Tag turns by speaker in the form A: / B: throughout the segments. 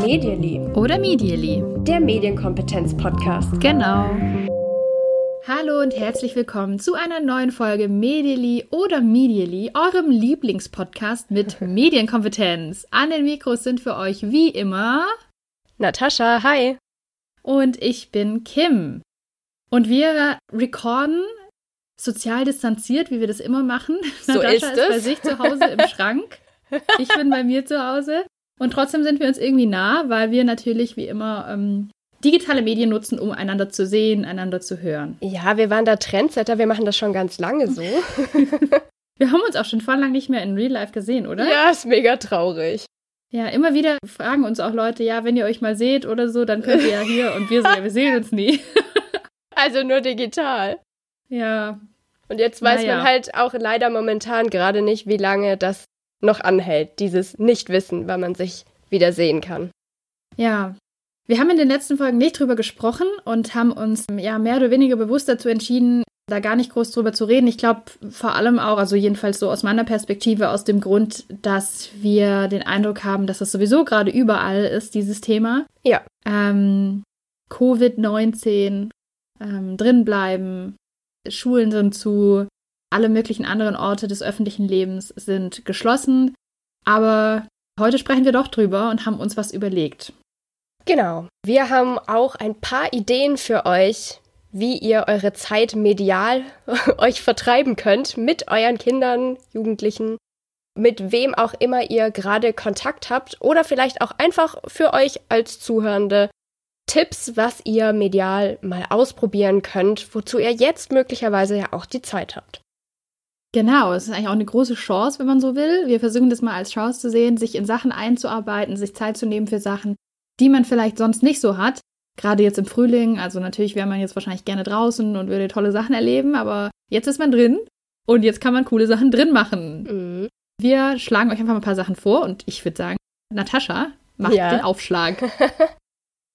A: Medially.
B: Oder Medially.
A: Der Medienkompetenz-Podcast.
B: Genau. Hallo und herzlich willkommen zu einer neuen Folge Medially oder Medially, eurem Lieblingspodcast mit Medienkompetenz. An den Mikros sind für euch wie immer
A: Natascha, hi.
B: Und ich bin Kim. Und wir recorden sozial distanziert, wie wir das immer machen.
A: So
B: Natascha
A: ist
B: ist bei
A: es.
B: sich zu Hause im Schrank. Ich bin bei mir zu Hause. Und trotzdem sind wir uns irgendwie nah, weil wir natürlich wie immer ähm, digitale Medien nutzen, um einander zu sehen, einander zu hören.
A: Ja, wir waren da Trendsetter, wir machen das schon ganz lange so.
B: Wir haben uns auch schon voll lang nicht mehr in Real Life gesehen, oder?
A: ja, ist mega traurig.
B: Ja, immer wieder fragen uns auch Leute, ja, wenn ihr euch mal seht oder so, dann könnt ihr ja hier und wir so, ja, wir sehen uns nie.
A: Also nur digital.
B: Ja,
A: Und jetzt weiß
B: Naja.
A: man halt auch leider momentan gerade nicht, wie lange das noch anhält, dieses Nichtwissen, wann man sich wieder sehen kann.
B: ja. Wir haben in den letzten Folgen nicht drüber gesprochen und haben uns ja mehr oder weniger bewusst dazu entschieden, da gar nicht groß drüber zu reden. Ich glaube vor allem auch, also jedenfalls so aus meiner Perspektive, aus dem Grund, dass wir den Eindruck haben, dass das sowieso gerade überall ist, dieses Thema.
A: Ja.
B: Ähm, Covid-19, ähm, drinbleiben, Schulen sind zu, alle möglichen anderen Orte des öffentlichen Lebens sind geschlossen. Aber heute sprechen wir doch drüber und haben uns was überlegt.
A: Genau. Wir haben auch ein paar Ideen für euch, wie ihr eure Zeit medial euch vertreiben könnt mit euren Kindern, Jugendlichen, mit wem auch immer ihr gerade Kontakt habt oder vielleicht auch einfach für euch als Zuhörende Tipps, was ihr medial mal ausprobieren könnt, wozu ihr jetzt möglicherweise ja auch die Zeit habt.
B: Genau, es ist eigentlich auch eine große Chance, wenn man so will. Wir versuchen das mal als Chance zu sehen, sich in Sachen einzuarbeiten, sich Zeit zu nehmen für Sachen, die man vielleicht sonst nicht so hat. Gerade jetzt im Frühling, also natürlich wäre man jetzt wahrscheinlich gerne draußen und würde tolle Sachen erleben, aber jetzt ist man drin und jetzt kann man coole Sachen drin machen.
A: Mhm.
B: Wir schlagen euch einfach mal ein paar Sachen vor und ich würde sagen, Natascha macht
A: Ja.
B: den Aufschlag.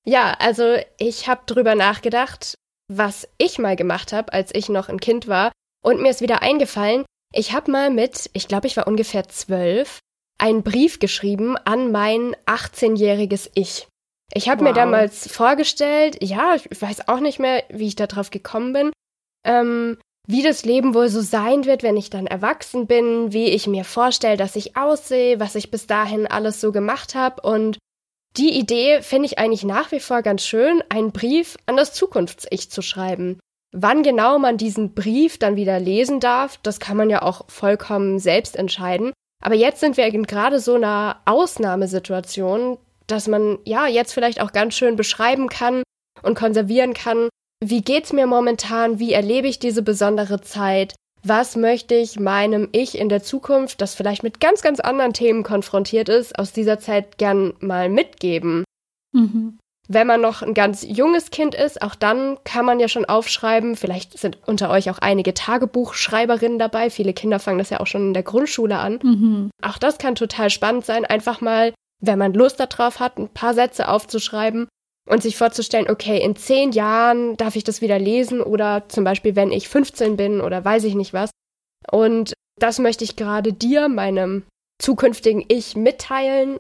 A: Ja, also ich habe drüber nachgedacht, was ich mal gemacht habe, als ich noch ein Kind war. Und mir ist wieder eingefallen, ich habe mal mit, ich glaube, ich war ungefähr zwölf, einen Brief geschrieben an mein 18-jähriges Ich. Ich habe mir
B: Wow.
A: damals vorgestellt, ja, ich weiß auch nicht mehr, wie ich da drauf gekommen bin, ähm, wie das Leben wohl so sein wird, wenn ich dann erwachsen bin, wie ich mir vorstelle, dass ich aussehe, was ich bis dahin alles so gemacht habe. Und die Idee finde ich eigentlich nach wie vor ganz schön, einen Brief an das Zukunfts-Ich zu schreiben. Wann genau man diesen Brief dann wieder lesen darf, das kann man ja auch vollkommen selbst entscheiden. Aber jetzt sind wir in gerade so einer Ausnahmesituation, dass man ja jetzt vielleicht auch ganz schön beschreiben kann und konservieren kann, wie geht's mir momentan, wie erlebe ich diese besondere Zeit, was möchte ich meinem Ich in der Zukunft, das vielleicht mit ganz, ganz anderen Themen konfrontiert ist, aus dieser Zeit gern mal mitgeben.
B: Mhm.
A: Wenn man noch ein ganz junges Kind ist, auch dann kann man ja schon aufschreiben. Vielleicht sind unter euch auch einige Tagebuchschreiberinnen dabei. Viele Kinder fangen das ja auch schon in der Grundschule an.
B: Mhm.
A: Auch das kann total spannend sein, einfach mal, wenn man Lust darauf hat, ein paar Sätze aufzuschreiben und sich vorzustellen, okay, in zehn Jahren darf ich das wieder lesen oder zum Beispiel, wenn ich 15 bin oder weiß ich nicht was. Und das möchte ich gerade dir, meinem zukünftigen Ich, mitteilen.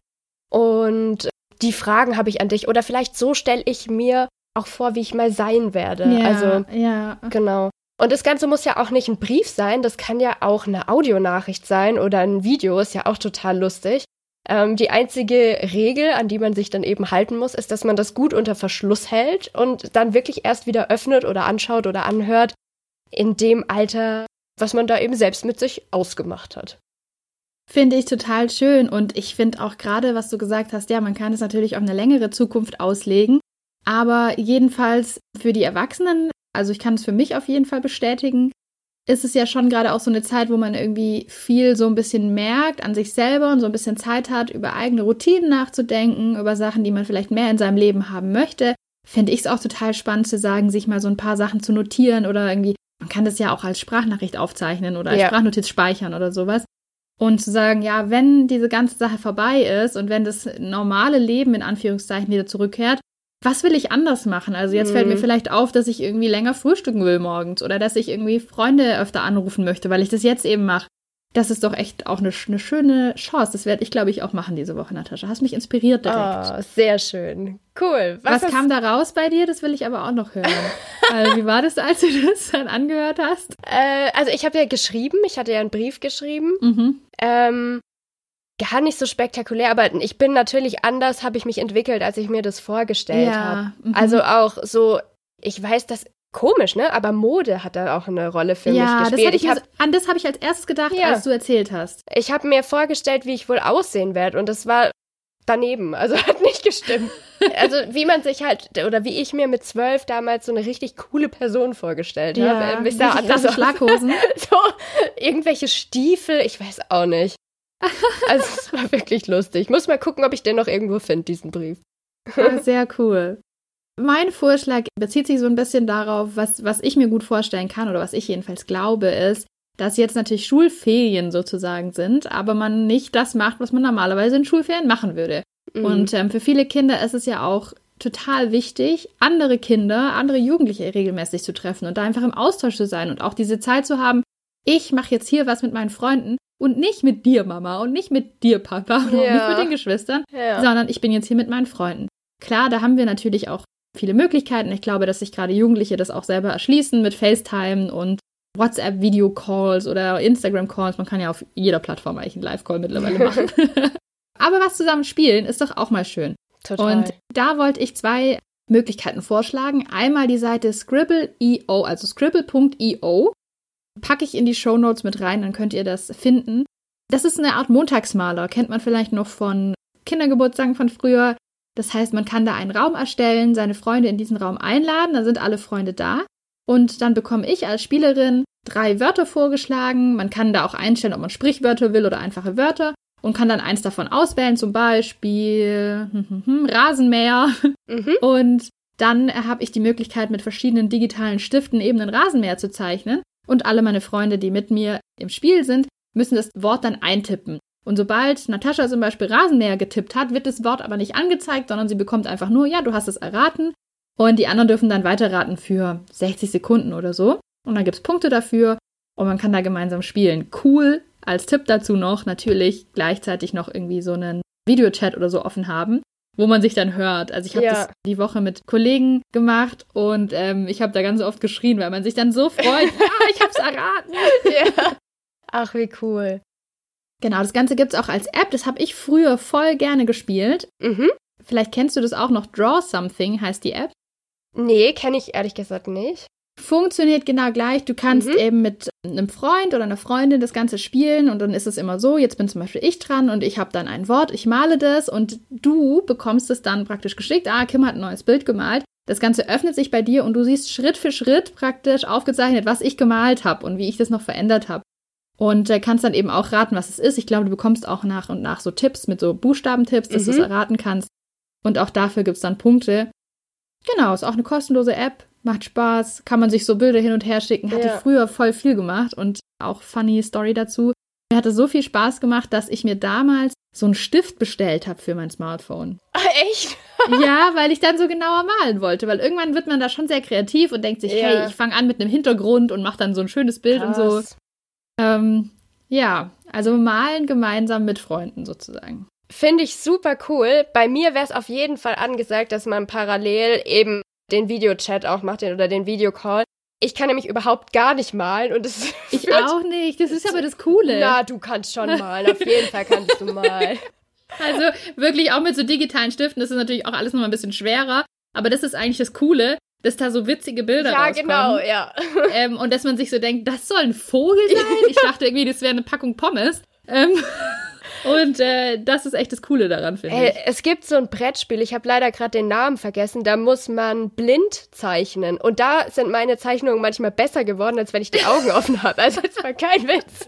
A: Und die Fragen habe ich an dich. Oder vielleicht so stelle ich mir auch vor, wie ich mal sein werde.
B: Ja,
A: Also
B: ja.
A: Genau. Und das Ganze muss ja auch nicht ein Brief sein, das kann ja auch eine Audionachricht sein oder ein Video, ist ja auch total lustig. Ähm, die einzige Regel, an die man sich dann eben halten muss, ist, dass man das gut unter Verschluss hält und dann wirklich erst wieder öffnet oder anschaut oder anhört in dem Alter, was man da eben selbst mit sich ausgemacht hat.
B: Finde ich total schön und ich finde auch gerade, was du gesagt hast, ja, man kann es natürlich auf eine längere Zukunft auslegen, aber jedenfalls für die Erwachsenen, also ich kann es für mich auf jeden Fall bestätigen, ist es ja schon gerade auch so eine Zeit, wo man irgendwie viel so ein bisschen merkt an sich selber und so ein bisschen Zeit hat, über eigene Routinen nachzudenken, über Sachen, die man vielleicht mehr in seinem Leben haben möchte. Finde ich es auch total spannend zu sagen, sich mal so ein paar Sachen zu notieren oder irgendwie, man kann das ja auch als Sprachnachricht aufzeichnen oder als
A: Ja.
B: Sprachnotiz speichern oder sowas. Und zu sagen, ja, wenn diese ganze Sache vorbei ist und wenn das normale Leben in Anführungszeichen wieder zurückkehrt, was will ich anders machen? Also jetzt fällt
A: Mhm.
B: mir vielleicht auf, dass ich irgendwie länger frühstücken will morgens oder dass ich irgendwie Freunde öfter anrufen möchte, weil ich das jetzt eben mache. das ist doch echt auch eine, eine schöne Chance. Das werde ich, glaube ich, auch machen diese Woche, Natascha. Hast mich inspiriert direkt.
A: Oh, sehr schön. Cool.
B: Was, Was kam da raus bei dir? Das will ich aber auch noch hören. also, wie war das, als du das dann angehört hast?
A: Äh, also ich habe ja geschrieben, ich hatte ja einen Brief geschrieben. Mhm. Ähm, gar nicht so spektakulär, aber ich bin natürlich anders, habe ich mich entwickelt, als ich mir das vorgestellt ja. habe. Mhm. Also auch so, ich weiß, dass komisch, ne? Aber Mode hat da auch eine Rolle für ja, mich gespielt.
B: Das ich hab, an das habe ich als erstes gedacht, ja. als du erzählt hast.
A: Ich habe mir vorgestellt, wie ich wohl aussehen werde und das war daneben, also hat nicht gestimmt. also wie man sich halt oder wie ich mir mit zwölf damals so eine richtig coole Person vorgestellt ja, habe.
B: Ja, anders Schlaghosen.
A: so irgendwelche Stiefel, ich weiß auch nicht. Also es war wirklich lustig. Ich muss mal gucken, ob ich den noch irgendwo finde, diesen Brief.
B: Ah, sehr cool. Mein Vorschlag bezieht sich so ein bisschen darauf, was, was ich mir gut vorstellen kann oder was ich jedenfalls glaube, ist, dass jetzt natürlich Schulferien sozusagen sind, aber man nicht das macht, was man normalerweise in Schulferien machen würde. Mhm. Und ähm, für viele Kinder ist es ja auch total wichtig, andere Kinder, andere Jugendliche regelmäßig zu treffen und da einfach im Austausch zu sein und auch diese Zeit zu haben, ich mache jetzt hier was mit meinen Freunden und nicht mit dir, Mama, und nicht mit dir, Papa, und ja. nicht mit den Geschwistern, ja. sondern ich bin jetzt hier mit meinen Freunden. Klar, da haben wir natürlich auch viele Möglichkeiten. Ich glaube, dass sich gerade Jugendliche das auch selber erschließen mit FaceTime und WhatsApp-Video-Calls oder Instagram-Calls. Man kann ja auf jeder Plattform eigentlich einen Live-Call mittlerweile machen. Aber was zusammen spielen ist doch auch mal schön. Total. Und da wollte ich zwei Möglichkeiten vorschlagen. Einmal die Seite Scribble.io, also scribble.io. Packe ich in die Show Notes mit rein, dann könnt ihr das finden. Das ist eine Art Montagsmaler, kennt man vielleicht noch von Kindergeburtstagen von früher. Das heißt, man kann da einen Raum erstellen, seine Freunde in diesen Raum einladen, dann sind alle Freunde da. Und dann bekomme ich als Spielerin drei Wörter vorgeschlagen. Man kann da auch einstellen, ob man Sprichwörter will oder einfache Wörter und kann dann eins davon auswählen, zum Beispiel hm, hm, hm, Rasenmäher. Mhm. Und dann habe ich die Möglichkeit, mit verschiedenen digitalen Stiften eben einen Rasenmäher zu zeichnen. Und alle meine Freunde, die mit mir im Spiel sind, müssen das Wort dann eintippen. Und sobald Natascha zum Beispiel Rasenmäher getippt hat, wird das Wort aber nicht angezeigt, sondern sie bekommt einfach nur, ja, du hast es erraten. Und die anderen dürfen dann weiterraten für 60 Sekunden oder so. Und dann gibt es Punkte dafür und man kann da gemeinsam spielen. Cool. Als Tipp dazu noch natürlich gleichzeitig noch irgendwie so einen Videochat oder so offen haben, wo man sich dann hört. Also ich habe ja. das die Woche mit Kollegen gemacht und ähm, ich habe da ganz oft geschrien, weil man sich dann so freut. ja, ich habe es erraten.
A: ja. Ach, wie cool.
B: Genau, das Ganze gibt es auch als App. Das habe ich früher voll gerne gespielt. Mhm. Vielleicht kennst du das auch noch. Draw Something heißt die App.
A: Nee, kenne ich ehrlich gesagt nicht.
B: Funktioniert genau gleich. Du kannst mhm. eben mit einem Freund oder einer Freundin das Ganze spielen und dann ist es immer so, jetzt bin zum Beispiel ich dran und ich habe dann ein Wort, ich male das und du bekommst es dann praktisch geschickt. Ah, Kim hat ein neues Bild gemalt. Das Ganze öffnet sich bei dir und du siehst Schritt für Schritt praktisch aufgezeichnet, was ich gemalt habe und wie ich das noch verändert habe. Und äh, kannst dann eben auch raten, was es ist. Ich glaube, du bekommst auch nach und nach so Tipps mit so Buchstabentipps, dass mhm. du es erraten kannst. Und auch dafür gibt es dann Punkte. Genau, ist auch eine kostenlose App, macht Spaß, kann man sich so Bilder hin und her schicken. Hatte ja. früher voll viel gemacht und auch funny Story dazu. Mir hatte so viel Spaß gemacht, dass ich mir damals so einen Stift bestellt habe für mein Smartphone.
A: Echt?
B: ja, weil ich dann so genauer malen wollte, weil irgendwann wird man da schon sehr kreativ und denkt sich, ja. hey, ich fange an mit einem Hintergrund und mache dann so ein schönes Bild Krass. und so. Ähm, ja, also malen gemeinsam mit Freunden sozusagen.
A: Finde ich super cool. Bei mir wäre es auf jeden Fall angesagt, dass man parallel eben den Videochat auch macht oder den Videocall. Ich kann nämlich überhaupt gar nicht malen und das
B: Ich auch nicht. Das ist aber das Coole.
A: Na, du kannst schon malen. Auf jeden Fall kannst du malen.
B: Also wirklich auch mit so digitalen Stiften, das ist natürlich auch alles nochmal ein bisschen schwerer. Aber das ist eigentlich das Coole dass da so witzige Bilder ja, rauskommen. Ja, genau, ja. Ähm, und dass man sich so denkt, das soll ein Vogel sein? Ich dachte irgendwie, das wäre eine Packung Pommes. Ähm, und äh, das ist echt das Coole daran, finde ich.
A: Es gibt so ein Brettspiel, ich habe leider gerade den Namen vergessen, da muss man blind zeichnen. Und da sind meine Zeichnungen manchmal besser geworden, als wenn ich die Augen offen habe. Also es war kein Witz.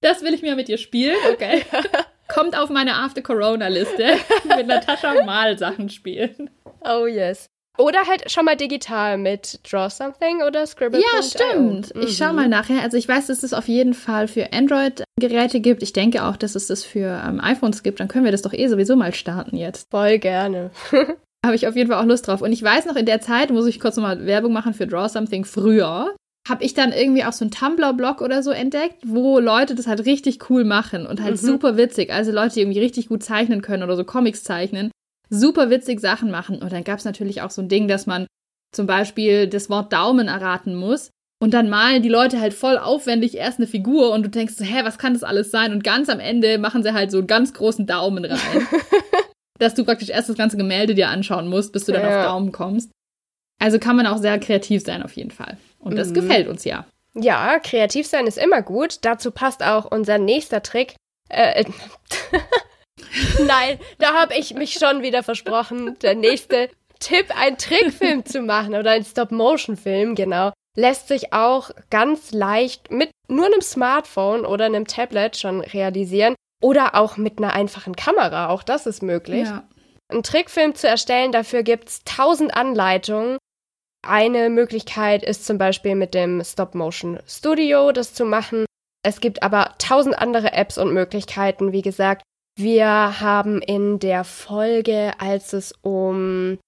B: Das will ich mir mit dir spielen, okay. Kommt auf meine After-Corona-Liste mit Natascha Malsachen spielen.
A: Oh yes. Oder halt schon mal digital mit Draw Something oder Scribble.
B: Ja, stimmt. Mhm. Ich schau mal nachher. Also ich weiß, dass es auf jeden Fall für Android-Geräte gibt. Ich denke auch, dass es das für ähm, iPhones gibt. Dann können wir das doch eh sowieso mal starten jetzt.
A: Voll gerne.
B: Habe ich auf jeden Fall auch Lust drauf. Und ich weiß noch, in der Zeit muss ich kurz nochmal Werbung machen für Draw Something früher. habe ich dann irgendwie auch so einen Tumblr-Blog oder so entdeckt, wo Leute das halt richtig cool machen und halt mhm. super witzig. Also Leute, die irgendwie richtig gut zeichnen können oder so Comics zeichnen, super witzig Sachen machen. Und dann gab es natürlich auch so ein Ding, dass man zum Beispiel das Wort Daumen erraten muss. Und dann malen die Leute halt voll aufwendig erst eine Figur und du denkst so, hä, was kann das alles sein? Und ganz am Ende machen sie halt so einen ganz großen Daumen rein. dass du praktisch erst das ganze Gemälde dir anschauen musst, bis du dann ja. auf Daumen kommst. Also kann man auch sehr kreativ sein auf jeden Fall. Und das mhm. gefällt uns ja.
A: Ja, kreativ sein ist immer gut. Dazu passt auch unser nächster Trick. Äh, äh Nein, da habe ich mich schon wieder versprochen. Der nächste Tipp, einen Trickfilm zu machen oder einen Stop-Motion-Film, genau, lässt sich auch ganz leicht mit nur einem Smartphone oder einem Tablet schon realisieren oder auch mit einer einfachen Kamera. Auch das ist möglich. Ja. Einen Trickfilm zu erstellen, dafür gibt es tausend Anleitungen. Eine Möglichkeit ist zum Beispiel mit dem Stop-Motion Studio das zu machen. Es gibt aber tausend andere Apps und Möglichkeiten. Wie gesagt, wir haben in der Folge, als es um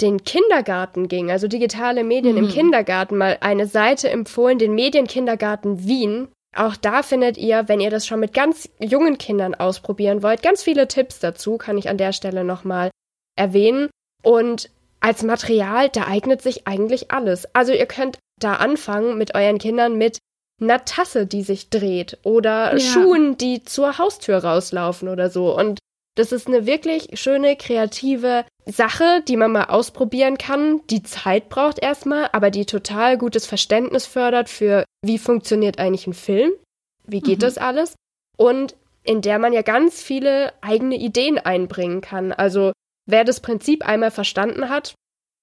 A: den Kindergarten ging, also digitale Medien mhm. im Kindergarten, mal eine Seite empfohlen, den Medienkindergarten Wien. Auch da findet ihr, wenn ihr das schon mit ganz jungen Kindern ausprobieren wollt, ganz viele Tipps dazu, kann ich an der Stelle nochmal erwähnen. Und als Material, da eignet sich eigentlich alles. Also ihr könnt da anfangen mit euren Kindern mit einer Tasse, die sich dreht oder ja. Schuhen, die zur Haustür rauslaufen oder so. Und das ist eine wirklich schöne, kreative Sache, die man mal ausprobieren kann, die Zeit braucht erstmal, aber die total gutes Verständnis fördert für, wie funktioniert eigentlich ein Film, wie geht mhm. das alles und in der man ja ganz viele eigene Ideen einbringen kann. Also wer das Prinzip einmal verstanden hat,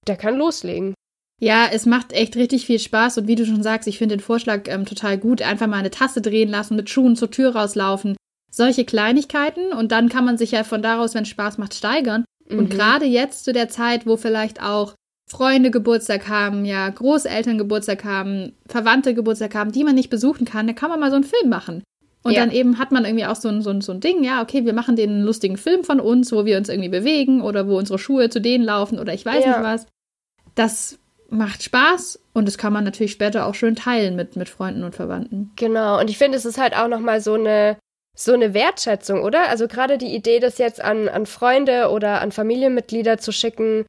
A: der kann loslegen.
B: Ja, es macht echt richtig viel Spaß und wie du schon sagst, ich finde den Vorschlag ähm, total gut. Einfach mal eine Tasse drehen lassen, mit Schuhen zur Tür rauslaufen. Solche Kleinigkeiten und dann kann man sich ja von daraus, wenn es Spaß macht, steigern. Mhm. Und gerade jetzt zu der Zeit, wo vielleicht auch Freunde Geburtstag haben, ja, Großeltern Geburtstag haben, Verwandte Geburtstag haben, die man nicht besuchen kann, da kann man mal so einen Film machen. Und ja. dann eben hat man irgendwie auch so ein, so, ein, so ein Ding, ja, okay, wir machen den lustigen Film von uns, wo wir uns irgendwie bewegen oder wo unsere Schuhe zu denen laufen oder ich weiß ja. nicht was. Das macht Spaß und das kann man natürlich später auch schön teilen mit, mit Freunden und Verwandten.
A: Genau, und ich finde, es ist halt auch nochmal so eine, so eine Wertschätzung, oder? Also gerade die Idee, das jetzt an, an Freunde oder an Familienmitglieder zu schicken,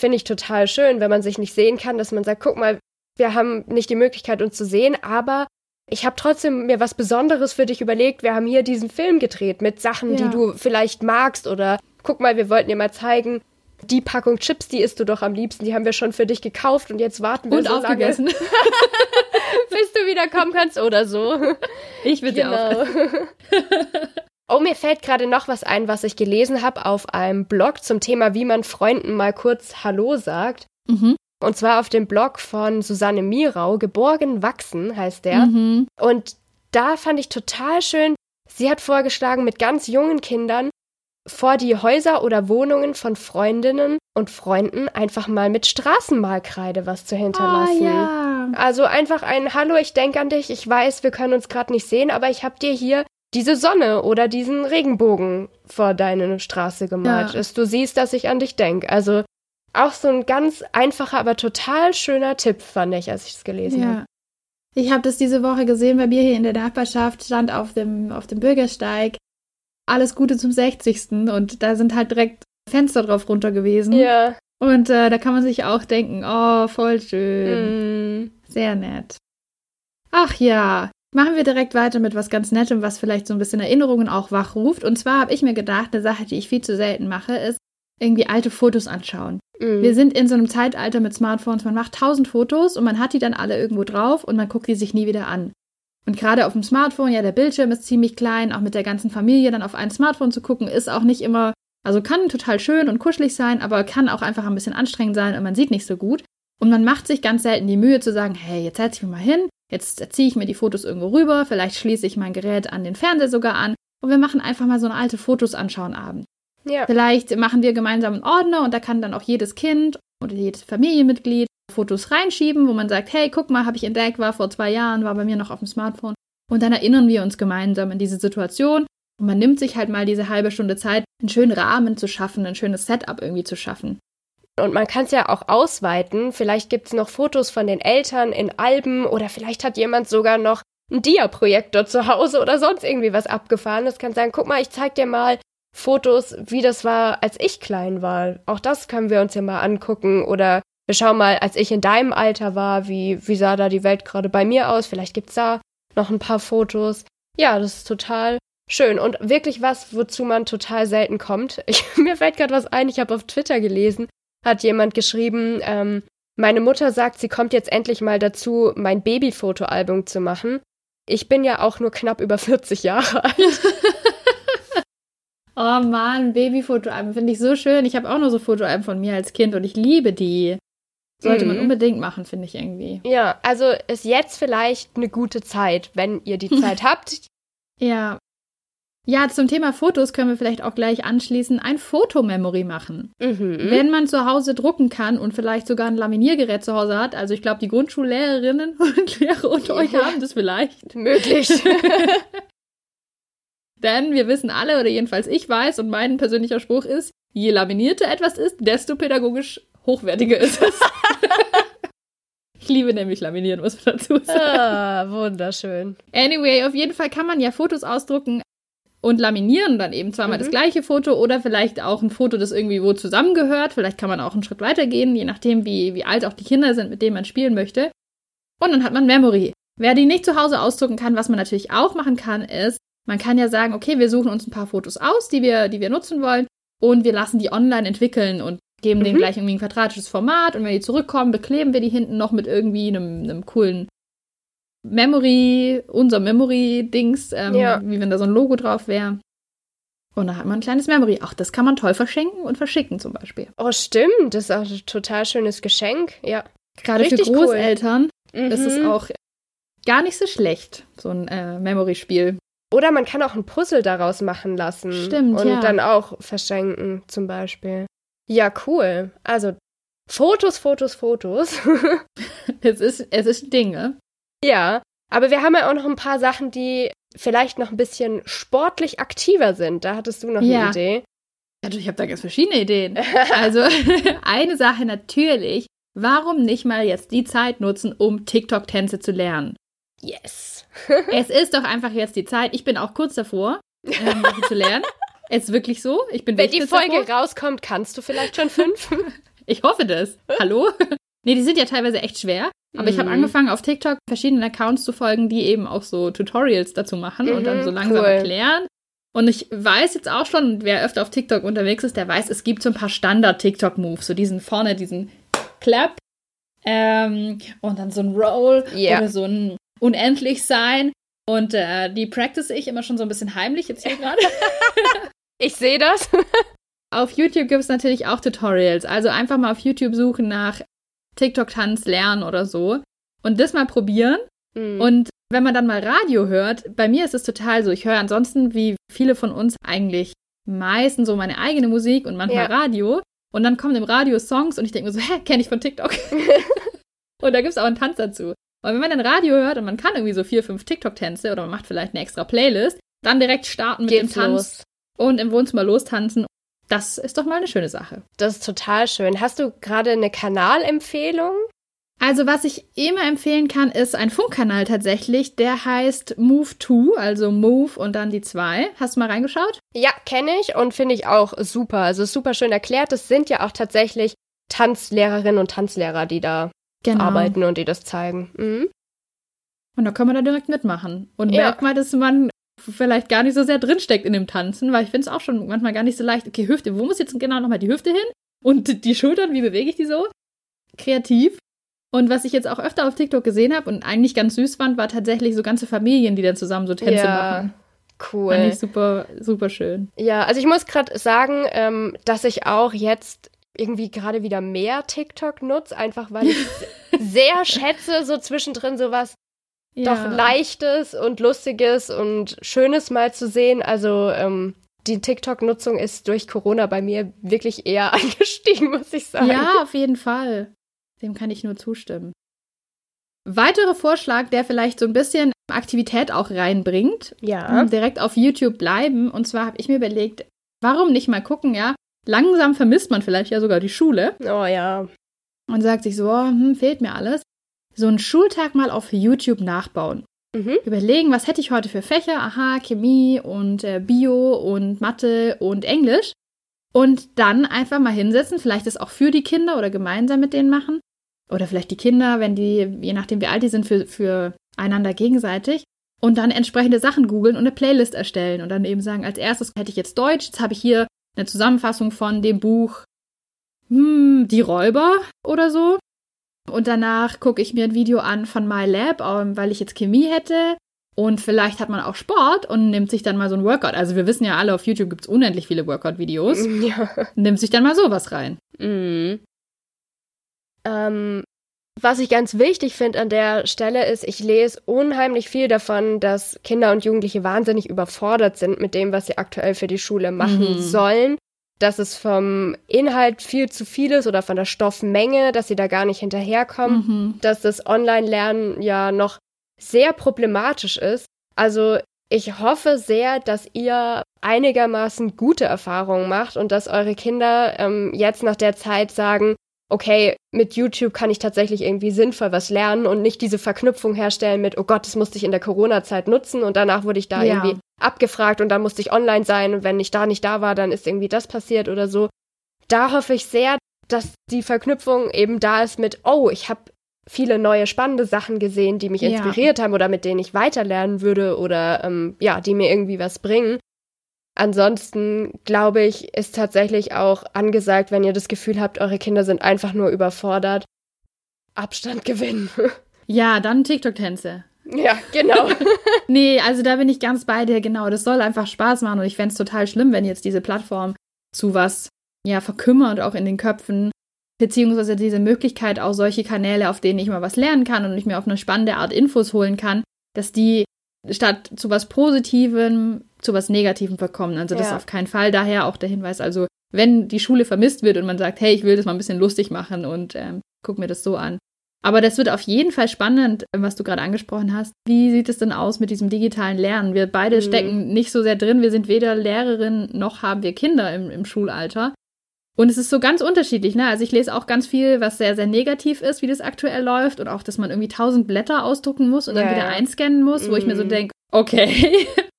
A: finde ich total schön, wenn man sich nicht sehen kann, dass man sagt, guck mal, wir haben nicht die Möglichkeit, uns zu sehen, aber ich habe trotzdem mir was Besonderes für dich überlegt. Wir haben hier diesen Film gedreht mit Sachen, ja. die du vielleicht magst oder guck mal, wir wollten dir mal zeigen, die Packung Chips, die isst du doch am liebsten, die haben wir schon für dich gekauft und jetzt warten wir
B: und
A: so
B: aufgegessen.
A: lange, bis du wieder kommen kannst oder so.
B: Ich will genau.
A: Oh, mir fällt gerade noch was ein, was ich gelesen habe auf einem Blog zum Thema, wie man Freunden mal kurz Hallo sagt. Mhm. Und zwar auf dem Blog von Susanne Mirau, Geborgen wachsen heißt der. Mhm. Und da fand ich total schön, sie hat vorgeschlagen, mit ganz jungen Kindern vor die Häuser oder Wohnungen von Freundinnen und Freunden einfach mal mit Straßenmalkreide was zu hinterlassen.
B: Oh, ja.
A: Also einfach ein Hallo, ich denke an dich, ich weiß, wir können uns gerade nicht sehen, aber ich habe dir hier diese Sonne oder diesen Regenbogen vor deine Straße gemalt, ja. dass du siehst, dass ich an dich denke. Also auch so ein ganz einfacher, aber total schöner Tipp, fand ich, als ich es gelesen ja. habe.
B: Ich habe das diese Woche gesehen bei mir hier in der Nachbarschaft, stand auf dem, auf dem Bürgersteig alles Gute zum 60. Und da sind halt direkt Fenster drauf runter gewesen.
A: Ja.
B: Und äh, da kann man sich auch denken, oh, voll schön. Mm. Sehr nett. Ach ja, machen wir direkt weiter mit was ganz Nettem, was vielleicht so ein bisschen Erinnerungen auch wachruft. Und zwar habe ich mir gedacht, eine Sache, die ich viel zu selten mache, ist irgendwie alte Fotos anschauen. Mm. Wir sind in so einem Zeitalter mit Smartphones, man macht tausend Fotos und man hat die dann alle irgendwo drauf und man guckt die sich nie wieder an. Und gerade auf dem Smartphone, ja, der Bildschirm ist ziemlich klein, auch mit der ganzen Familie dann auf ein Smartphone zu gucken, ist auch nicht immer, also kann total schön und kuschelig sein, aber kann auch einfach ein bisschen anstrengend sein und man sieht nicht so gut. Und man macht sich ganz selten die Mühe zu sagen, hey, jetzt setze ich mich mal hin, jetzt ziehe ich mir die Fotos irgendwo rüber, vielleicht schließe ich mein Gerät an den Fernseher sogar an und wir machen einfach mal so eine alte Fotos anschauen Abend. Ja. Vielleicht machen wir gemeinsam einen Ordner und da kann dann auch jedes Kind oder jedes Familienmitglied Fotos reinschieben, wo man sagt, hey, guck mal, habe ich entdeckt, war vor zwei Jahren, war bei mir noch auf dem Smartphone. Und dann erinnern wir uns gemeinsam an diese Situation. Und man nimmt sich halt mal diese halbe Stunde Zeit, einen schönen Rahmen zu schaffen, ein schönes Setup irgendwie zu schaffen.
A: Und man kann es ja auch ausweiten. Vielleicht gibt es noch Fotos von den Eltern in Alben oder vielleicht hat jemand sogar noch einen Dia-Projektor zu Hause oder sonst irgendwie was abgefahren. Das kann sagen, guck mal, ich zeig dir mal Fotos, wie das war, als ich klein war. Auch das können wir uns ja mal angucken. Oder wir schauen mal, als ich in deinem Alter war, wie, wie sah da die Welt gerade bei mir aus? Vielleicht gibt's da noch ein paar Fotos. Ja, das ist total schön und wirklich was, wozu man total selten kommt. Ich, mir fällt gerade was ein, ich habe auf Twitter gelesen, hat jemand geschrieben, ähm, meine Mutter sagt, sie kommt jetzt endlich mal dazu, mein Babyfotoalbum zu machen. Ich bin ja auch nur knapp über 40 Jahre alt.
B: oh Mann, Babyfotoalben finde ich so schön. Ich habe auch nur so Fotoalben von mir als Kind und ich liebe die. Sollte mhm. man unbedingt machen, finde ich irgendwie.
A: Ja, also ist jetzt vielleicht eine gute Zeit, wenn ihr die Zeit habt.
B: Ja. Ja, zum Thema Fotos können wir vielleicht auch gleich anschließen ein Fotomemory machen. Mhm. Wenn man zu Hause drucken kann und vielleicht sogar ein Laminiergerät zu Hause hat, also ich glaube, die Grundschullehrerinnen und Lehrer unter euch haben das vielleicht.
A: Möglich.
B: Denn wir wissen alle, oder jedenfalls ich weiß, und mein persönlicher Spruch ist, je laminierter etwas ist, desto pädagogisch hochwertiger ist es. ich liebe nämlich Laminieren, muss man dazu sagen.
A: Ah, wunderschön.
B: Anyway, auf jeden Fall kann man ja Fotos ausdrucken und laminieren dann eben zweimal mhm. das gleiche Foto oder vielleicht auch ein Foto, das irgendwie wo zusammengehört. Vielleicht kann man auch einen Schritt weiter gehen, je nachdem, wie, wie alt auch die Kinder sind, mit denen man spielen möchte. Und dann hat man Memory. Wer die nicht zu Hause ausdrucken kann, was man natürlich auch machen kann, ist, man kann ja sagen, okay, wir suchen uns ein paar Fotos aus, die wir, die wir nutzen wollen und wir lassen die online entwickeln und geben mhm. denen gleich irgendwie ein quadratisches Format und wenn die zurückkommen, bekleben wir die hinten noch mit irgendwie einem, einem coolen Memory, unser Memory-Dings, ähm, ja. wie wenn da so ein Logo drauf wäre. Und da hat man ein kleines Memory. Auch das kann man toll verschenken und verschicken zum Beispiel.
A: Oh, stimmt. Das ist auch ein total schönes Geschenk. Ja.
B: Gerade für Großeltern cool. ist es mhm. auch gar nicht so schlecht, so ein äh, Memory-Spiel.
A: Oder man kann auch ein Puzzle daraus machen lassen.
B: Stimmt,
A: Und
B: ja.
A: dann auch verschenken, zum Beispiel. Ja, cool. Also Fotos, Fotos, Fotos.
B: es ist, es ist Dinge.
A: Ja, aber wir haben ja auch noch ein paar Sachen, die vielleicht noch ein bisschen sportlich aktiver sind. Da hattest du noch ja. eine Idee.
B: Ja, ich habe da ganz verschiedene Ideen. Also eine Sache natürlich, warum nicht mal jetzt die Zeit nutzen, um TikTok-Tänze zu lernen?
A: Yes.
B: es ist doch einfach jetzt die Zeit. Ich bin auch kurz davor, ähm, zu lernen. Ist wirklich so. Ich bin
A: Wenn die Folge davor. rauskommt, kannst du vielleicht schon fünf?
B: ich hoffe das. Hallo? nee, die sind ja teilweise echt schwer. Aber mhm. ich habe angefangen, auf TikTok verschiedenen Accounts zu folgen, die eben auch so Tutorials dazu machen mhm, und dann so mhm, langsam cool. erklären. Und ich weiß jetzt auch schon, wer öfter auf TikTok unterwegs ist, der weiß, es gibt so ein paar Standard-TikTok-Moves. So diesen vorne, diesen Clap ähm, und dann so ein Roll yeah. oder so ein Unendlich sein. Und äh, die practice ich immer schon so ein bisschen heimlich jetzt hier gerade.
A: Ich sehe das.
B: auf YouTube gibt es natürlich auch Tutorials. Also einfach mal auf YouTube suchen nach TikTok-Tanz lernen oder so und das mal probieren. Mhm. Und wenn man dann mal Radio hört, bei mir ist es total so, ich höre ansonsten wie viele von uns eigentlich meistens so meine eigene Musik und manchmal ja. Radio. Und dann kommen im Radio Songs und ich denke mir so, hä, kenne ich von TikTok. und da gibt es auch einen Tanz dazu. Und wenn man dann Radio hört und man kann irgendwie so vier, fünf TikTok-Tänze oder man macht vielleicht eine extra Playlist, dann direkt starten mit Geht's dem Tanz. Los und im Wohnzimmer lostanzen. Das ist doch mal eine schöne Sache.
A: Das ist total schön. Hast du gerade eine Kanalempfehlung?
B: Also was ich immer empfehlen kann, ist ein Funkkanal tatsächlich. Der heißt Move2, also Move und dann die zwei. Hast du mal reingeschaut?
A: Ja, kenne ich und finde ich auch super. Also super schön erklärt. Es sind ja auch tatsächlich Tanzlehrerinnen und Tanzlehrer, die da genau. arbeiten und die das zeigen. Mhm.
B: Und da kann man da direkt mitmachen. Und ja. merkt mal, dass man vielleicht gar nicht so sehr drinsteckt in dem Tanzen, weil ich finde es auch schon manchmal gar nicht so leicht. Okay, Hüfte, wo muss jetzt genau nochmal die Hüfte hin? Und die Schultern, wie bewege ich die so? Kreativ. Und was ich jetzt auch öfter auf TikTok gesehen habe und eigentlich ganz süß fand, war tatsächlich so ganze Familien, die dann zusammen so Tänze ja, machen.
A: Cool.
B: Fand ich super, super schön.
A: Ja, also ich muss gerade sagen, ähm, dass ich auch jetzt irgendwie gerade wieder mehr TikTok nutze, einfach weil ich sehr schätze, so zwischendrin sowas ja. doch Leichtes und Lustiges und Schönes mal zu sehen. Also ähm, die TikTok-Nutzung ist durch Corona bei mir wirklich eher angestiegen, muss ich sagen.
B: Ja, auf jeden Fall. Dem kann ich nur zustimmen. Weiterer Vorschlag, der vielleicht so ein bisschen Aktivität auch reinbringt.
A: Ja.
B: Direkt auf YouTube bleiben. Und zwar habe ich mir überlegt, warum nicht mal gucken, ja? langsam vermisst man vielleicht ja sogar die Schule.
A: Oh ja.
B: Und sagt sich so, oh, hm, fehlt mir alles. So einen Schultag mal auf YouTube nachbauen. Mhm. Überlegen, was hätte ich heute für Fächer? Aha, Chemie und äh, Bio und Mathe und Englisch. Und dann einfach mal hinsetzen, vielleicht das auch für die Kinder oder gemeinsam mit denen machen. Oder vielleicht die Kinder, wenn die, je nachdem wie alt die sind, für, für einander gegenseitig. Und dann entsprechende Sachen googeln und eine Playlist erstellen. Und dann eben sagen, als erstes hätte ich jetzt Deutsch, jetzt habe ich hier eine Zusammenfassung von dem Buch hm, Die Räuber oder so. Und danach gucke ich mir ein Video an von MyLab, ähm, weil ich jetzt Chemie hätte. Und vielleicht hat man auch Sport und nimmt sich dann mal so ein Workout. Also wir wissen ja alle, auf YouTube gibt es unendlich viele Workout-Videos. Ja. Nimmt sich dann mal sowas rein.
A: Mhm. Ähm, was ich ganz wichtig finde an der Stelle ist, ich lese unheimlich viel davon, dass Kinder und Jugendliche wahnsinnig überfordert sind mit dem, was sie aktuell für die Schule machen mhm. sollen dass es vom Inhalt viel zu viel ist oder von der Stoffmenge, dass sie da gar nicht hinterherkommen, mhm. dass das Online-Lernen ja noch sehr problematisch ist. Also ich hoffe sehr, dass ihr einigermaßen gute Erfahrungen macht und dass eure Kinder ähm, jetzt nach der Zeit sagen, okay, mit YouTube kann ich tatsächlich irgendwie sinnvoll was lernen und nicht diese Verknüpfung herstellen mit, oh Gott, das musste ich in der Corona-Zeit nutzen und danach wurde ich da ja. irgendwie abgefragt und dann musste ich online sein und wenn ich da nicht da war, dann ist irgendwie das passiert oder so. Da hoffe ich sehr, dass die Verknüpfung eben da ist mit, oh, ich habe viele neue spannende Sachen gesehen, die mich inspiriert ja. haben oder mit denen ich weiterlernen würde oder ähm, ja, die mir irgendwie was bringen. Ansonsten glaube ich, ist tatsächlich auch angesagt, wenn ihr das Gefühl habt, eure Kinder sind einfach nur überfordert, Abstand gewinnen.
B: Ja, dann TikTok-Tänze.
A: Ja, genau.
B: nee, also da bin ich ganz bei dir, genau. Das soll einfach Spaß machen und ich fände es total schlimm, wenn jetzt diese Plattform zu was ja verkümmert, auch in den Köpfen, beziehungsweise diese Möglichkeit, auch solche Kanäle, auf denen ich mal was lernen kann und ich mir auf eine spannende Art Infos holen kann, dass die statt zu was Positivem zu was Negativem verkommen. Also das ja. auf keinen Fall. Daher auch der Hinweis, also wenn die Schule vermisst wird und man sagt, hey, ich will das mal ein bisschen lustig machen und ähm, guck mir das so an. Aber das wird auf jeden Fall spannend, was du gerade angesprochen hast. Wie sieht es denn aus mit diesem digitalen Lernen? Wir beide mhm. stecken nicht so sehr drin. Wir sind weder Lehrerin noch haben wir Kinder im, im Schulalter. Und es ist so ganz unterschiedlich, ne? Also ich lese auch ganz viel, was sehr, sehr negativ ist, wie das aktuell läuft. Und auch, dass man irgendwie tausend Blätter ausdrucken muss und ja, dann wieder ja. einscannen muss, wo ich mir so mhm. denke, okay.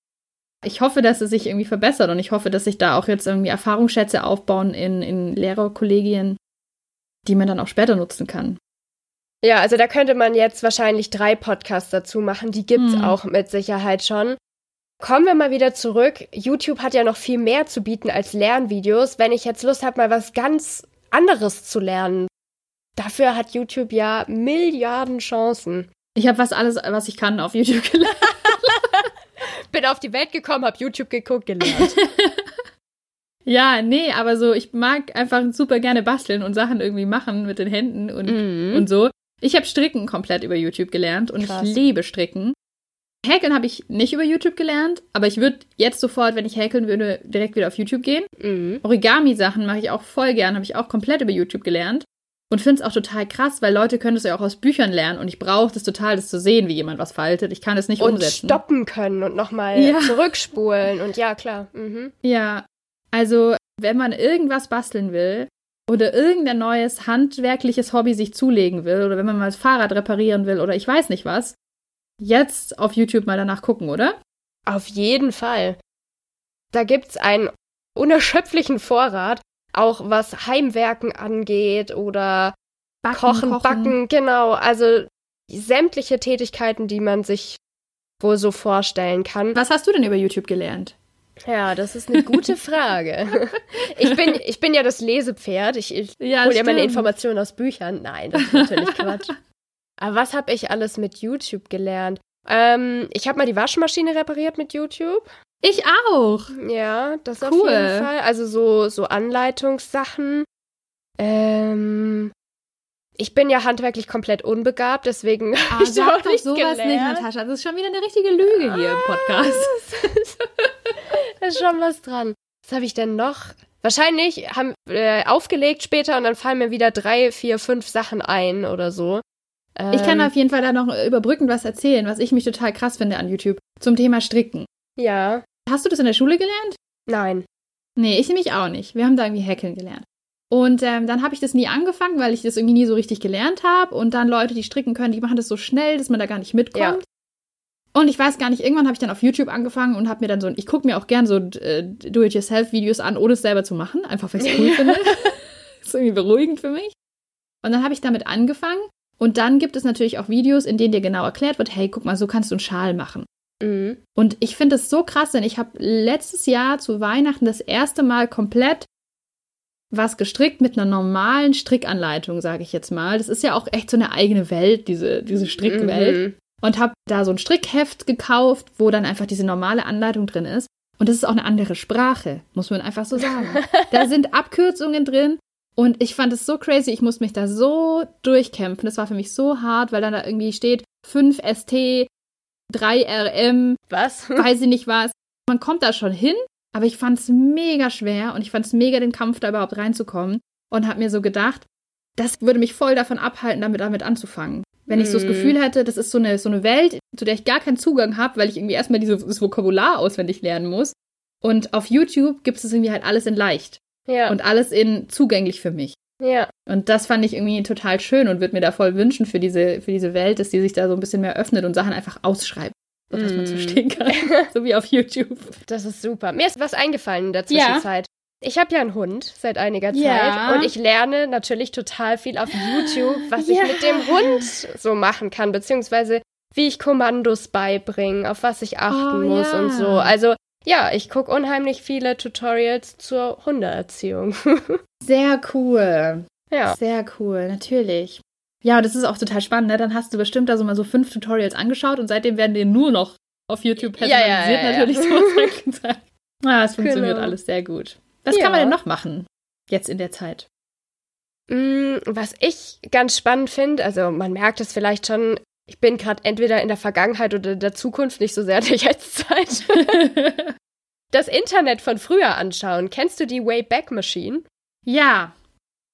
B: ich hoffe, dass es sich irgendwie verbessert und ich hoffe, dass sich da auch jetzt irgendwie Erfahrungsschätze aufbauen in, in Lehrerkollegien, die man dann auch später nutzen kann.
A: Ja, also da könnte man jetzt wahrscheinlich drei Podcasts dazu machen. Die gibt's hm. auch mit Sicherheit schon. Kommen wir mal wieder zurück. YouTube hat ja noch viel mehr zu bieten als Lernvideos. Wenn ich jetzt Lust habe, mal was ganz anderes zu lernen, dafür hat YouTube ja Milliarden Chancen.
B: Ich habe was alles, was ich kann, auf YouTube gelernt.
A: Bin auf die Welt gekommen, habe YouTube geguckt, gelernt.
B: ja, nee, aber so, ich mag einfach super gerne basteln und Sachen irgendwie machen mit den Händen und, mhm. und so. Ich habe Stricken komplett über YouTube gelernt und Krass. ich liebe Stricken. Häkeln habe ich nicht über YouTube gelernt, aber ich würde jetzt sofort, wenn ich häkeln würde, direkt wieder auf YouTube gehen. Mhm. Origami-Sachen mache ich auch voll gern, habe ich auch komplett über YouTube gelernt. Und finde es auch total krass, weil Leute können das ja auch aus Büchern lernen und ich brauche das total, das zu sehen, wie jemand was faltet. Ich kann es nicht
A: und
B: umsetzen.
A: Und stoppen können und nochmal ja. zurückspulen und ja, klar. Mhm.
B: Ja, also wenn man irgendwas basteln will, oder irgendein neues handwerkliches Hobby sich zulegen will oder wenn man mal das Fahrrad reparieren will oder ich weiß nicht was, jetzt auf YouTube mal danach gucken, oder?
A: Auf jeden Fall. Da gibt's einen unerschöpflichen Vorrat, auch was Heimwerken angeht oder backen, kochen, kochen, backen, genau. Also sämtliche Tätigkeiten, die man sich wohl so vorstellen kann.
B: Was hast du denn über YouTube gelernt?
A: Ja, das ist eine gute Frage. Ich bin, ich bin ja das Lesepferd. Ich, ich ja, hole ja meine Informationen aus Büchern. Nein, das ist natürlich Quatsch. Aber was habe ich alles mit YouTube gelernt? Ähm, ich habe mal die Waschmaschine repariert mit YouTube.
B: Ich auch.
A: Ja, das cool. auf jeden Fall. Also so, so Anleitungssachen. Ähm, ich bin ja handwerklich komplett unbegabt, deswegen
B: ah, habe ich sag doch sowas gelernt. nicht, Natascha. Das ist schon wieder eine richtige Lüge hier im Podcast.
A: da ist schon was dran. Was habe ich denn noch? Wahrscheinlich haben äh, aufgelegt später und dann fallen mir wieder drei, vier, fünf Sachen ein oder so.
B: Ähm, ich kann ähm, auf jeden Fall da noch überbrückend was erzählen, was ich mich total krass finde an YouTube zum Thema Stricken.
A: Ja.
B: Hast du das in der Schule gelernt?
A: Nein.
B: Nee, ich nämlich auch nicht. Wir haben da irgendwie häkeln gelernt. Und ähm, dann habe ich das nie angefangen, weil ich das irgendwie nie so richtig gelernt habe. Und dann Leute, die stricken können, die machen das so schnell, dass man da gar nicht mitkommt. Ja. Und ich weiß gar nicht, irgendwann habe ich dann auf YouTube angefangen und habe mir dann so, ich gucke mir auch gern so äh, Do-it-yourself-Videos an, ohne es selber zu machen, einfach weil ich es cool finde. ist irgendwie beruhigend für mich. Und dann habe ich damit angefangen. Und dann gibt es natürlich auch Videos, in denen dir genau erklärt wird, hey, guck mal, so kannst du einen Schal machen. Mhm. Und ich finde es so krass, denn ich habe letztes Jahr zu Weihnachten das erste Mal komplett was gestrickt mit einer normalen Strickanleitung, sage ich jetzt mal. Das ist ja auch echt so eine eigene Welt, diese, diese Strickwelt. Mhm. Und habe da so ein Strickheft gekauft, wo dann einfach diese normale Anleitung drin ist. Und das ist auch eine andere Sprache, muss man einfach so sagen. da sind Abkürzungen drin. Und ich fand es so crazy, ich musste mich da so durchkämpfen. Das war für mich so hart, weil dann da irgendwie steht 5 ST, 3 RM.
A: Was?
B: Weiß ich nicht was. Man kommt da schon hin, aber ich fand es mega schwer und ich fand es mega den Kampf, da überhaupt reinzukommen. Und habe mir so gedacht, das würde mich voll davon abhalten, damit, damit anzufangen. Wenn ich so das hm. Gefühl hätte, das ist so eine, so eine Welt, zu der ich gar keinen Zugang habe, weil ich irgendwie erstmal dieses Vokabular auswendig lernen muss. Und auf YouTube gibt es irgendwie halt alles in leicht. Ja. Und alles in zugänglich für mich.
A: Ja.
B: Und das fand ich irgendwie total schön und würde mir da voll wünschen für diese, für diese Welt, dass die sich da so ein bisschen mehr öffnet und Sachen einfach ausschreibt sodass mm. man es verstehen kann. so wie auf YouTube.
A: Das ist super. Mir ist was eingefallen in der Zwischenzeit. Ja. Ich habe ja einen Hund seit einiger Zeit ja. und ich lerne natürlich total viel auf YouTube, was ja. ich mit dem Hund so machen kann, beziehungsweise wie ich Kommandos beibringe, auf was ich achten oh, muss und so. Also ja, ich gucke unheimlich viele Tutorials zur Hundeerziehung.
B: Sehr cool. Ja. Sehr cool, natürlich. Ja, das ist auch total spannend, ne? Dann hast du bestimmt da so mal so fünf Tutorials angeschaut und seitdem werden dir nur noch auf YouTube personalisiert ja, ja, ja, natürlich so gezeigt. Ah, es funktioniert genau. alles sehr gut. Was kann man denn noch machen jetzt in der Zeit?
A: Mm, was ich ganz spannend finde, also man merkt es vielleicht schon, ich bin gerade entweder in der Vergangenheit oder in der Zukunft, nicht so sehr in der Jetztzeit. das Internet von früher anschauen. Kennst du die Wayback Machine?
B: Ja,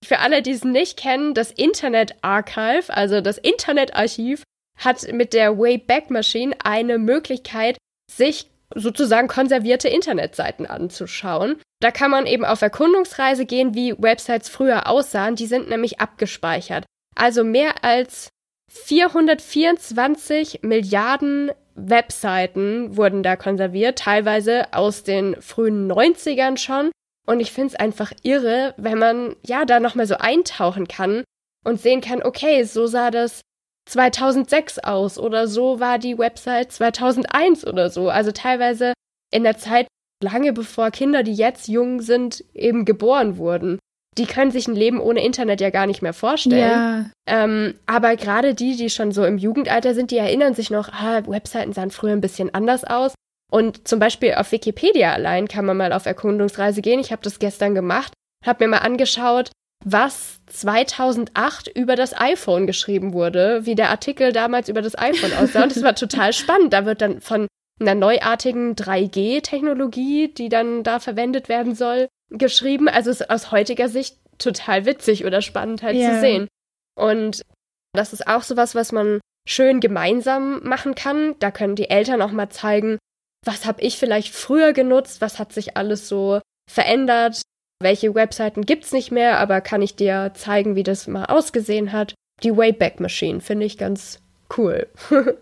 A: für alle, die es nicht kennen, das Internet Archive, also das Internetarchiv, hat mit der Wayback Machine eine Möglichkeit, sich sozusagen konservierte Internetseiten anzuschauen. Da kann man eben auf Erkundungsreise gehen, wie Websites früher aussahen. Die sind nämlich abgespeichert. Also mehr als 424 Milliarden Webseiten wurden da konserviert, teilweise aus den frühen 90ern schon. Und ich finde es einfach irre, wenn man ja da nochmal so eintauchen kann und sehen kann, okay, so sah das 2006 aus oder so war die Website 2001 oder so. Also teilweise in der Zeit lange bevor Kinder, die jetzt jung sind, eben geboren wurden. Die können sich ein Leben ohne Internet ja gar nicht mehr vorstellen. Ja. Ähm, aber gerade die, die schon so im Jugendalter sind, die erinnern sich noch, ah, Webseiten sahen früher ein bisschen anders aus. Und zum Beispiel auf Wikipedia allein kann man mal auf Erkundungsreise gehen. Ich habe das gestern gemacht, habe mir mal angeschaut, was 2008 über das iPhone geschrieben wurde, wie der Artikel damals über das iPhone aussah. Und das war total spannend. Da wird dann von einer neuartigen 3G-Technologie, die dann da verwendet werden soll, geschrieben. Also ist aus heutiger Sicht total witzig oder spannend halt yeah. zu sehen. Und das ist auch sowas, was man schön gemeinsam machen kann. Da können die Eltern auch mal zeigen, was habe ich vielleicht früher genutzt, was hat sich alles so verändert, welche Webseiten gibt's nicht mehr, aber kann ich dir zeigen, wie das mal ausgesehen hat. Die Wayback Machine finde ich ganz cool.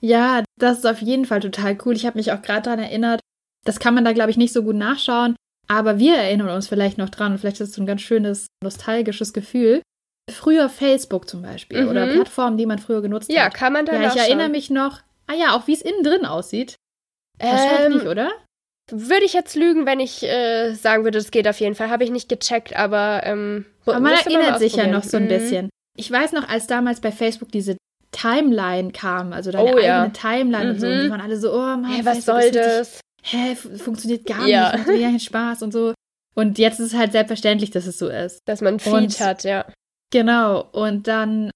B: ja, das ist auf jeden Fall total cool. Ich habe mich auch gerade daran erinnert, das kann man da, glaube ich, nicht so gut nachschauen, aber wir erinnern uns vielleicht noch dran. Vielleicht ist es so ein ganz schönes, nostalgisches Gefühl. Früher Facebook zum Beispiel mhm. oder Plattformen, die man früher genutzt
A: ja,
B: hat.
A: Ja, kann man da
B: Ja, ich erinnere mich noch. Ah ja, auch wie es innen drin aussieht. Wahrscheinlich ähm, nicht, oder?
A: Würde ich jetzt lügen, wenn ich äh, sagen würde, es geht auf jeden Fall. Habe ich nicht gecheckt, aber. Ähm,
B: aber man erinnert sich ja noch so ein mhm. bisschen. Ich weiß noch, als damals bei Facebook diese Timeline kam, also deine oh, eigene ja. Timeline mhm. und so, und die mhm. waren alle so, oh Mann,
A: hey, was Facebook soll das?
B: Hä, funktioniert gar ja. nicht, macht mir ja keinen Spaß und so. Und jetzt ist es halt selbstverständlich, dass es so ist.
A: Dass man Feed und, hat, ja.
B: Genau. Und dann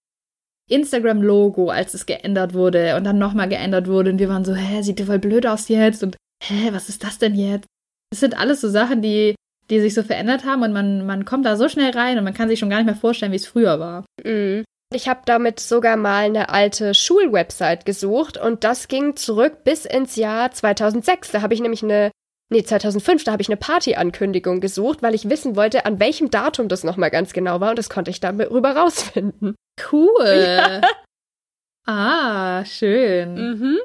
B: Instagram-Logo, als es geändert wurde und dann nochmal geändert wurde. Und wir waren so, hä, sieht voll blöd aus jetzt. Und hä, was ist das denn jetzt? Das sind alles so Sachen, die, die sich so verändert haben und man, man kommt da so schnell rein und man kann sich schon gar nicht mehr vorstellen, wie es früher war.
A: Mhm. Ich habe damit sogar mal eine alte Schulwebsite gesucht und das ging zurück bis ins Jahr 2006. Da habe ich nämlich eine Nee, 2005, da habe ich eine Partyankündigung gesucht, weil ich wissen wollte, an welchem Datum das nochmal ganz genau war und das konnte ich darüber rausfinden.
B: Cool. Ja. Ah, schön.
A: Mhm.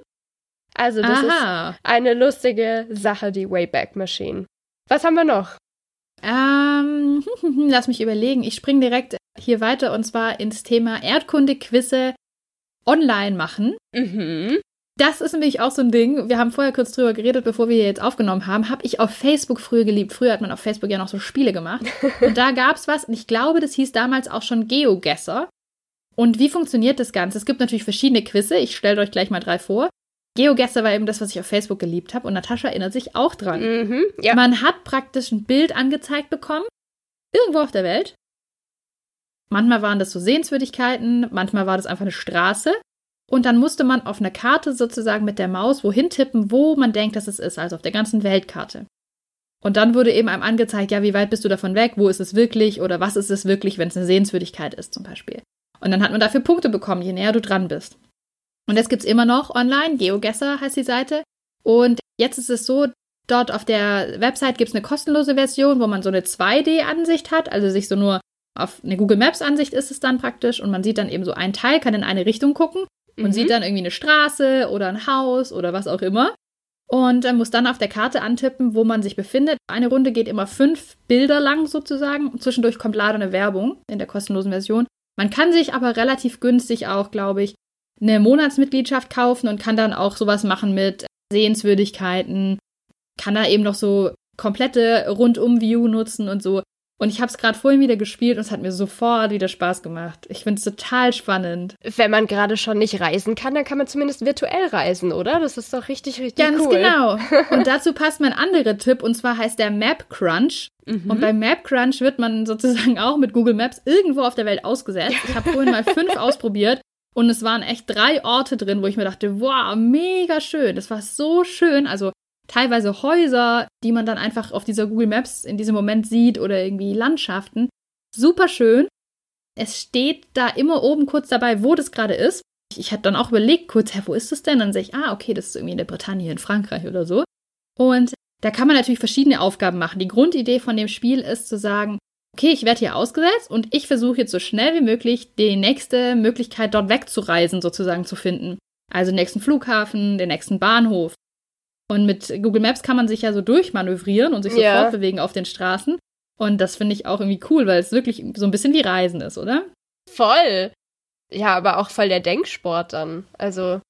A: Also, das Aha. ist eine lustige Sache, die Wayback Machine. Was haben wir noch?
B: Ähm, lass mich überlegen. Ich springe direkt hier weiter und zwar ins Thema Erdkunde-Quizze online machen.
A: Mhm.
B: Das ist nämlich auch so ein Ding. Wir haben vorher kurz drüber geredet, bevor wir jetzt aufgenommen haben. Habe ich auf Facebook früher geliebt. Früher hat man auf Facebook ja noch so Spiele gemacht. Und da gab es was, und ich glaube, das hieß damals auch schon GeoGuessr. Und wie funktioniert das Ganze? Es gibt natürlich verschiedene Quizze. Ich stelle euch gleich mal drei vor. GeoGuessr war eben das, was ich auf Facebook geliebt habe. Und Natascha erinnert sich auch dran.
A: Mhm, ja.
B: Man hat praktisch ein Bild angezeigt bekommen. Irgendwo auf der Welt. Manchmal waren das so Sehenswürdigkeiten, manchmal war das einfach eine Straße. Und dann musste man auf einer Karte sozusagen mit der Maus wohin tippen, wo man denkt, dass es ist, also auf der ganzen Weltkarte. Und dann wurde eben einem angezeigt, ja, wie weit bist du davon weg, wo ist es wirklich oder was ist es wirklich, wenn es eine Sehenswürdigkeit ist zum Beispiel. Und dann hat man dafür Punkte bekommen, je näher du dran bist. Und das gibt's immer noch online, GeoGuessr heißt die Seite. Und jetzt ist es so, dort auf der Website gibt's eine kostenlose Version, wo man so eine 2D-Ansicht hat, also sich so nur auf eine Google Maps-Ansicht ist es dann praktisch und man sieht dann eben so ein Teil, kann in eine Richtung gucken und mhm. sieht dann irgendwie eine Straße oder ein Haus oder was auch immer. Und muss dann auf der Karte antippen, wo man sich befindet. Eine Runde geht immer fünf Bilder lang sozusagen. Und zwischendurch kommt leider eine Werbung in der kostenlosen Version. Man kann sich aber relativ günstig auch, glaube ich, eine Monatsmitgliedschaft kaufen und kann dann auch sowas machen mit Sehenswürdigkeiten. Kann da eben noch so komplette Rundum-View nutzen und so. Und ich habe es gerade vorhin wieder gespielt und es hat mir sofort wieder Spaß gemacht. Ich finde es total spannend.
A: Wenn man gerade schon nicht reisen kann, dann kann man zumindest virtuell reisen, oder? Das ist doch richtig, richtig
B: Ganz
A: cool.
B: Ganz genau. Und dazu passt mein anderer Tipp und zwar heißt der Map Crunch. Mhm. Und beim Map Crunch wird man sozusagen auch mit Google Maps irgendwo auf der Welt ausgesetzt. Ich habe vorhin mal fünf ausprobiert und es waren echt drei Orte drin, wo ich mir dachte, wow, mega schön. Das war so schön. Also teilweise Häuser, die man dann einfach auf dieser Google Maps in diesem Moment sieht oder irgendwie Landschaften. Super schön. Es steht da immer oben kurz dabei, wo das gerade ist. Ich, ich hatte dann auch überlegt kurz, hä, wo ist das denn? Dann sehe ich, ah, okay, das ist irgendwie in der Bretagne, in Frankreich oder so. Und da kann man natürlich verschiedene Aufgaben machen. Die Grundidee von dem Spiel ist zu sagen, okay, ich werde hier ausgesetzt und ich versuche jetzt so schnell wie möglich die nächste Möglichkeit dort wegzureisen sozusagen zu finden. Also den nächsten Flughafen, den nächsten Bahnhof, und mit Google Maps kann man sich ja so durchmanövrieren und sich so ja. fortbewegen auf den Straßen. Und das finde ich auch irgendwie cool, weil es wirklich so ein bisschen wie Reisen ist, oder?
A: Voll. Ja, aber auch voll der Denksport dann. Also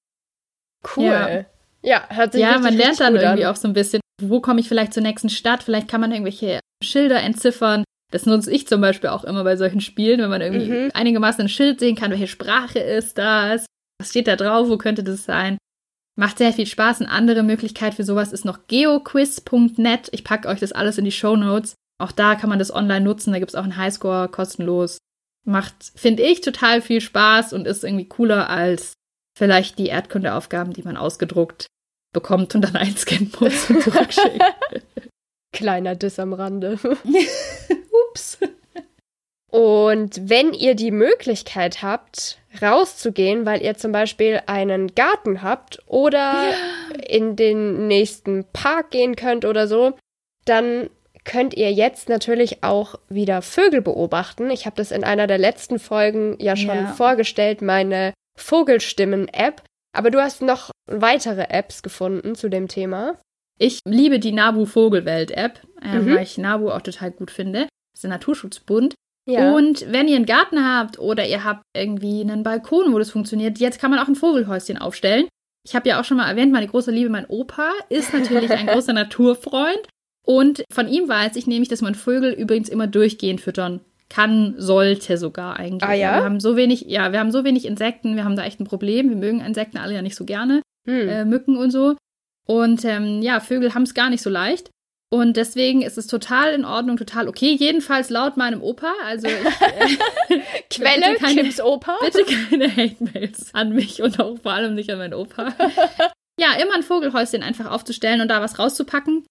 A: cool.
B: Ja,
A: ja
B: hört sich Ja, man lernt dann irgendwie an. auch so ein bisschen, wo komme ich vielleicht zur nächsten Stadt? Vielleicht kann man irgendwelche Schilder entziffern. Das nutze ich zum Beispiel auch immer bei solchen Spielen, wenn man irgendwie mhm. einigermaßen ein Schild sehen kann, welche Sprache ist das? Was steht da drauf? Wo könnte das sein? Macht sehr viel Spaß. Eine andere Möglichkeit für sowas ist noch geoquiz.net. Ich packe euch das alles in die Show Notes. Auch da kann man das online nutzen. Da gibt es auch einen Highscore kostenlos. Macht, finde ich, total viel Spaß und ist irgendwie cooler als vielleicht die Erdkundeaufgaben, die man ausgedruckt bekommt und dann einscannen muss und zurückschickt.
A: Kleiner Diss am Rande. Ups. Und wenn ihr die Möglichkeit habt, rauszugehen, weil ihr zum Beispiel einen Garten habt oder ja. in den nächsten Park gehen könnt oder so, dann könnt ihr jetzt natürlich auch wieder Vögel beobachten. Ich habe das in einer der letzten Folgen ja schon ja. vorgestellt, meine Vogelstimmen-App. Aber du hast noch weitere Apps gefunden zu dem Thema.
B: Ich liebe die Nabu Vogelwelt App, äh, mhm. weil ich Nabu auch total gut finde. Das ist der Naturschutzbund. Ja. Und wenn ihr einen Garten habt oder ihr habt irgendwie einen Balkon, wo das funktioniert, jetzt kann man auch ein Vogelhäuschen aufstellen. Ich habe ja auch schon mal erwähnt, meine große Liebe, mein Opa ist natürlich ein großer Naturfreund. Und von ihm weiß ich nämlich, dass man Vögel übrigens immer durchgehend füttern kann, sollte sogar eigentlich.
A: Ah ja?
B: Wir haben so wenig, ja, wir haben so wenig Insekten, wir haben da echt ein Problem. Wir mögen Insekten alle ja nicht so gerne, hm. äh, Mücken und so. Und ähm, ja, Vögel haben es gar nicht so leicht. Und deswegen ist es total in Ordnung, total okay. Jedenfalls laut meinem Opa. Also ich,
A: äh, Quelle keine, Kims Opa.
B: Bitte keine Hate-Mails an mich und auch vor allem nicht an meinen Opa. ja, immer ein Vogelhäuschen einfach aufzustellen und da was rauszupacken.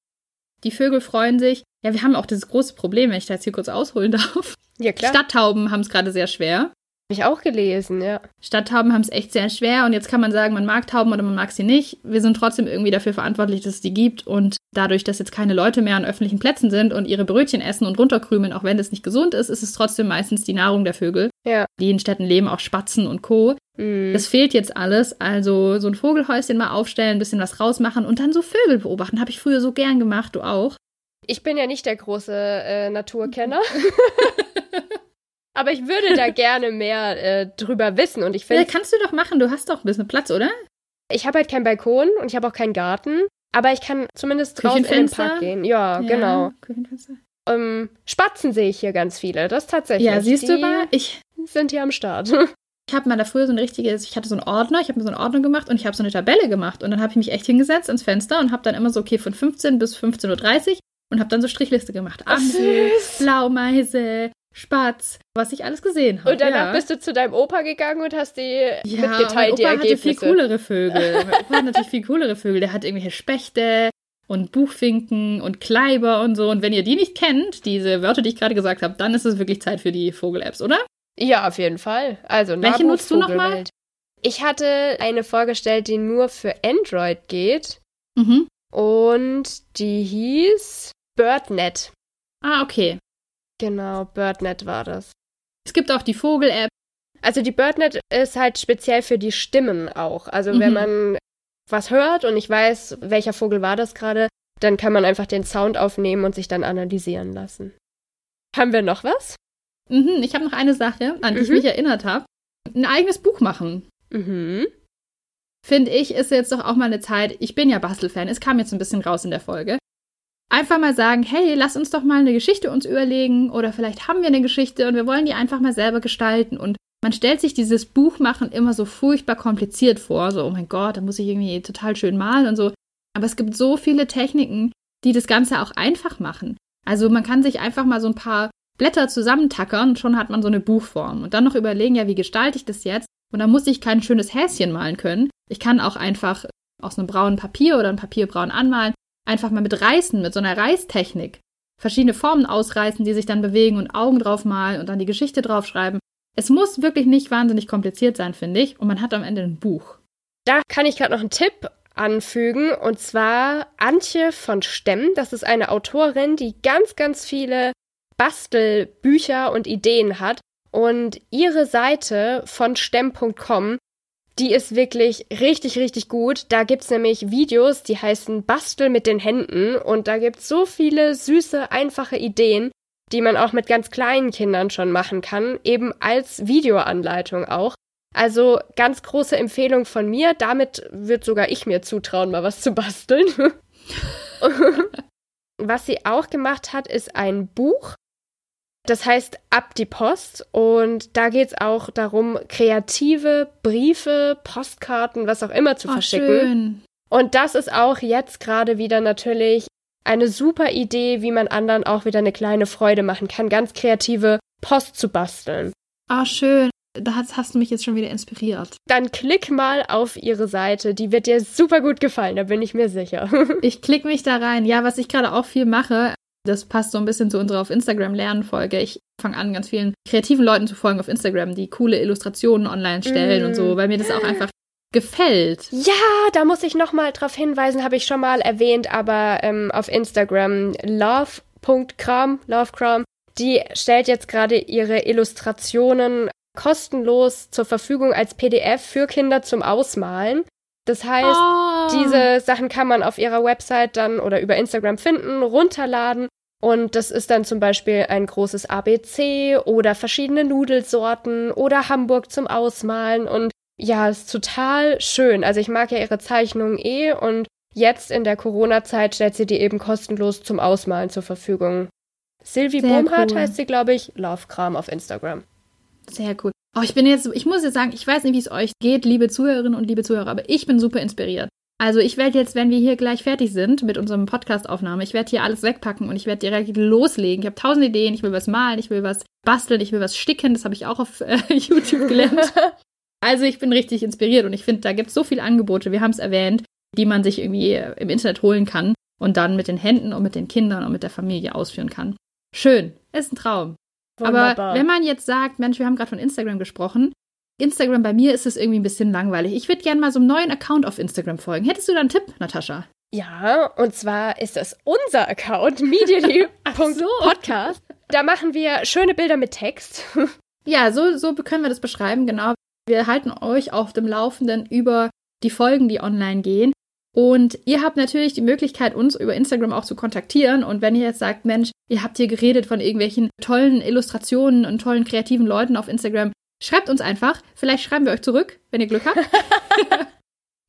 B: Die Vögel freuen sich. Ja, wir haben auch dieses große Problem, wenn ich da jetzt hier kurz ausholen darf.
A: Ja, klar.
B: Stadttauben haben es gerade sehr schwer.
A: Habe ich auch gelesen, ja.
B: Stadttauben haben es echt sehr schwer und jetzt kann man sagen, man mag Tauben oder man mag sie nicht. Wir sind trotzdem irgendwie dafür verantwortlich, dass es die gibt und dadurch, dass jetzt keine Leute mehr an öffentlichen Plätzen sind und ihre Brötchen essen und runterkrümeln, auch wenn es nicht gesund ist, ist es trotzdem meistens die Nahrung der Vögel.
A: Ja.
B: Die in Städten leben, auch Spatzen und Co.
A: Mhm.
B: Das fehlt jetzt alles. Also so ein Vogelhäuschen mal aufstellen, ein bisschen was rausmachen und dann so Vögel beobachten. Habe ich früher so gern gemacht, du auch.
A: Ich bin ja nicht der große äh, Naturkenner. Aber ich würde da gerne mehr äh, drüber wissen. Und ich
B: Ja,
A: finde,
B: kannst du doch machen. Du hast doch ein bisschen Platz, oder?
A: ich habe halt keinen Balkon und ich habe auch keinen Garten. Aber ich kann zumindest raus in den? Park gehen. Ja, genau.
B: Küchenfenster.
A: Ähm, Spatzen sehe ich hier ganz viele. Das tatsächlich.
B: Ja, siehst du
A: Die
B: mal, ich,
A: sind hier am Start.
B: ich habe mal da früher so ein richtiges, ich hatte so einen Ordner, ich habe mir so einen Ordner gemacht und ich habe so eine Tabelle gemacht. Und dann habe ich mich echt hingesetzt ans Fenster und habe dann immer so, okay, von 15 bis 15.30 Uhr und habe dann so Strichliste gemacht. Amsel,
A: süß.
B: Blaumeise, Spatz, was ich alles gesehen habe.
A: Und danach
B: ja.
A: bist du zu deinem Opa gegangen und hast die
B: Ja, mein
A: mitgeteilt, die
B: Opa hatte viel
A: Ergebnisse.
B: coolere Vögel. Mein Opa hat natürlich viel coolere Vögel. Der hat irgendwelche Spechte und Buchfinken und Kleiber und so. Und wenn ihr die nicht kennt, diese Wörter, die ich gerade gesagt habe, dann ist es wirklich Zeit für die Vogel-Apps, oder?
A: Ja, auf jeden Fall. Also
B: Welche nutzt du noch mal?
A: Vogelwelt. Ich hatte eine vorgestellt, die nur für Android geht.
B: Mhm.
A: Und die hieß BirdNet.
B: Ah, okay.
A: Genau, BirdNet war das.
B: Es gibt auch die Vogel-App.
A: Also die BirdNet ist halt speziell für die Stimmen auch. Also
B: Mhm.
A: wenn man was hört und ich weiß, welcher Vogel war das gerade, dann kann man einfach den Sound aufnehmen und sich dann analysieren lassen. Haben wir noch was?
B: Mhm, ich habe noch eine Sache, an die ich
A: Mhm.
B: mich erinnert habe. Ein eigenes Buch machen.
A: Mhm.
B: Finde ich, ist jetzt doch auch mal eine Zeit. Ich bin ja Bastelfan. Es kam jetzt ein bisschen raus in der Folge. Einfach mal sagen, hey, lass uns doch mal eine Geschichte uns überlegen oder vielleicht haben wir eine Geschichte und wir wollen die einfach mal selber gestalten und man stellt sich dieses Buchmachen immer so furchtbar kompliziert vor, so oh mein Gott, da muss ich irgendwie total schön malen und so, aber es gibt so viele Techniken, die das Ganze auch einfach machen. Also man kann sich einfach mal so ein paar Blätter zusammentackern und schon hat man so eine Buchform und dann noch überlegen, ja, wie gestalte ich das jetzt? Und dann muss ich kein schönes Häschen malen können. Ich kann auch einfach aus einem braunen Papier oder ein Papier braun anmalen, einfach mal mit Reißen, mit so einer Reißtechnik verschiedene Formen ausreißen, die sich dann bewegen und Augen drauf malen und dann die Geschichte draufschreiben. Es muss wirklich nicht wahnsinnig kompliziert sein, finde ich. Und man hat am Ende ein Buch.
A: Da kann ich gerade noch einen Tipp anfügen und zwar Antje von Stemm. Das ist eine Autorin, die ganz, ganz viele Bastelbücher und Ideen hat. Und ihre Seite von stemm.com, die ist wirklich richtig, richtig gut. Da gibt's nämlich Videos, die heißen Bastel mit den Händen. Und da gibt's so viele süße, einfache Ideen, die man auch mit ganz kleinen Kindern schon machen kann, eben als Videoanleitung auch. Also ganz große Empfehlung von mir. Damit wird sogar ich mir zutrauen, mal was zu basteln. was sie auch gemacht hat, ist ein Buch. Das heißt Ab die Post. Und da geht es auch darum, kreative Briefe, Postkarten, was auch immer zu
B: Ach,
A: verschicken.
B: schön.
A: Und das ist auch jetzt gerade wieder natürlich eine super Idee, wie man anderen auch wieder eine kleine Freude machen kann, ganz kreative Post zu basteln.
B: Ah, schön. Da hast, hast du mich jetzt schon wieder inspiriert.
A: Dann klick mal auf ihre Seite, die wird dir super gut gefallen, da bin ich mir sicher.
B: Ich klicke mich da rein. Ja, was ich gerade auch viel mache, das passt so ein bisschen zu unserer auf Instagram Lernen-Folge. Ich fange an, ganz vielen kreativen Leuten zu folgen auf Instagram, die coole Illustrationen online stellen
A: Mm.
B: und so, weil mir das auch einfach gefällt.
A: ja, da muss ich nochmal drauf hinweisen, habe ich schon mal erwähnt, aber ähm, auf Instagram love.kram, lovekram, die stellt jetzt gerade ihre Illustrationen kostenlos zur Verfügung als PDF für Kinder zum Ausmalen. Das heißt,
B: Oh.
A: Diese Sachen kann man auf ihrer Website dann oder über Instagram finden, runterladen. Und das ist dann zum Beispiel ein großes ABC oder verschiedene Nudelsorten oder Hamburg zum Ausmalen. Und ja, ist total schön. Also ich mag ja ihre Zeichnungen eh und jetzt in der Corona-Zeit stellt sie die eben kostenlos zum Ausmalen zur Verfügung. Sylvie
B: Sehr
A: Bohmhardt
B: cool.
A: heißt sie, glaube ich, Lovekram auf Instagram.
B: Sehr cool. Oh, ich bin jetzt, ich muss jetzt sagen, ich weiß nicht, wie es euch geht, liebe Zuhörerinnen und liebe Zuhörer, aber ich bin super inspiriert. Also ich werde jetzt, wenn wir hier gleich fertig sind mit unserem Podcast-Aufnahme, ich werde hier alles wegpacken und ich werde direkt loslegen. Ich habe tausend Ideen, ich will was malen, ich will was basteln, ich will was sticken, das habe ich auch auf äh, YouTube gelernt. Also ich bin richtig inspiriert und ich finde, da gibt es so viele Angebote, wir haben es erwähnt, die man sich irgendwie äh, im Internet holen kann und dann mit den Händen und mit den Kindern und mit der Familie ausführen kann. Schön, ist ein Traum. Wunderbar. Aber wenn man jetzt sagt, Mensch, wir haben gerade von Instagram gesprochen, Instagram bei mir ist es irgendwie ein bisschen langweilig. Ich würde gerne mal so einem neuen Account auf Instagram folgen. Hättest du da einen Tipp, Natascha?
A: Ja, und zwar ist das unser Account, medially.podcast. so. Da machen wir schöne Bilder mit Text.
B: ja, so, so können wir das beschreiben, genau. Wir halten euch auf dem Laufenden über die Folgen, die online gehen. Und ihr habt natürlich die Möglichkeit, uns über Instagram auch zu kontaktieren. Und wenn ihr jetzt sagt, Mensch, ihr habt hier geredet von irgendwelchen tollen Illustrationen und tollen kreativen Leuten auf Instagram, schreibt uns einfach. Vielleicht schreiben wir euch zurück, wenn ihr Glück habt.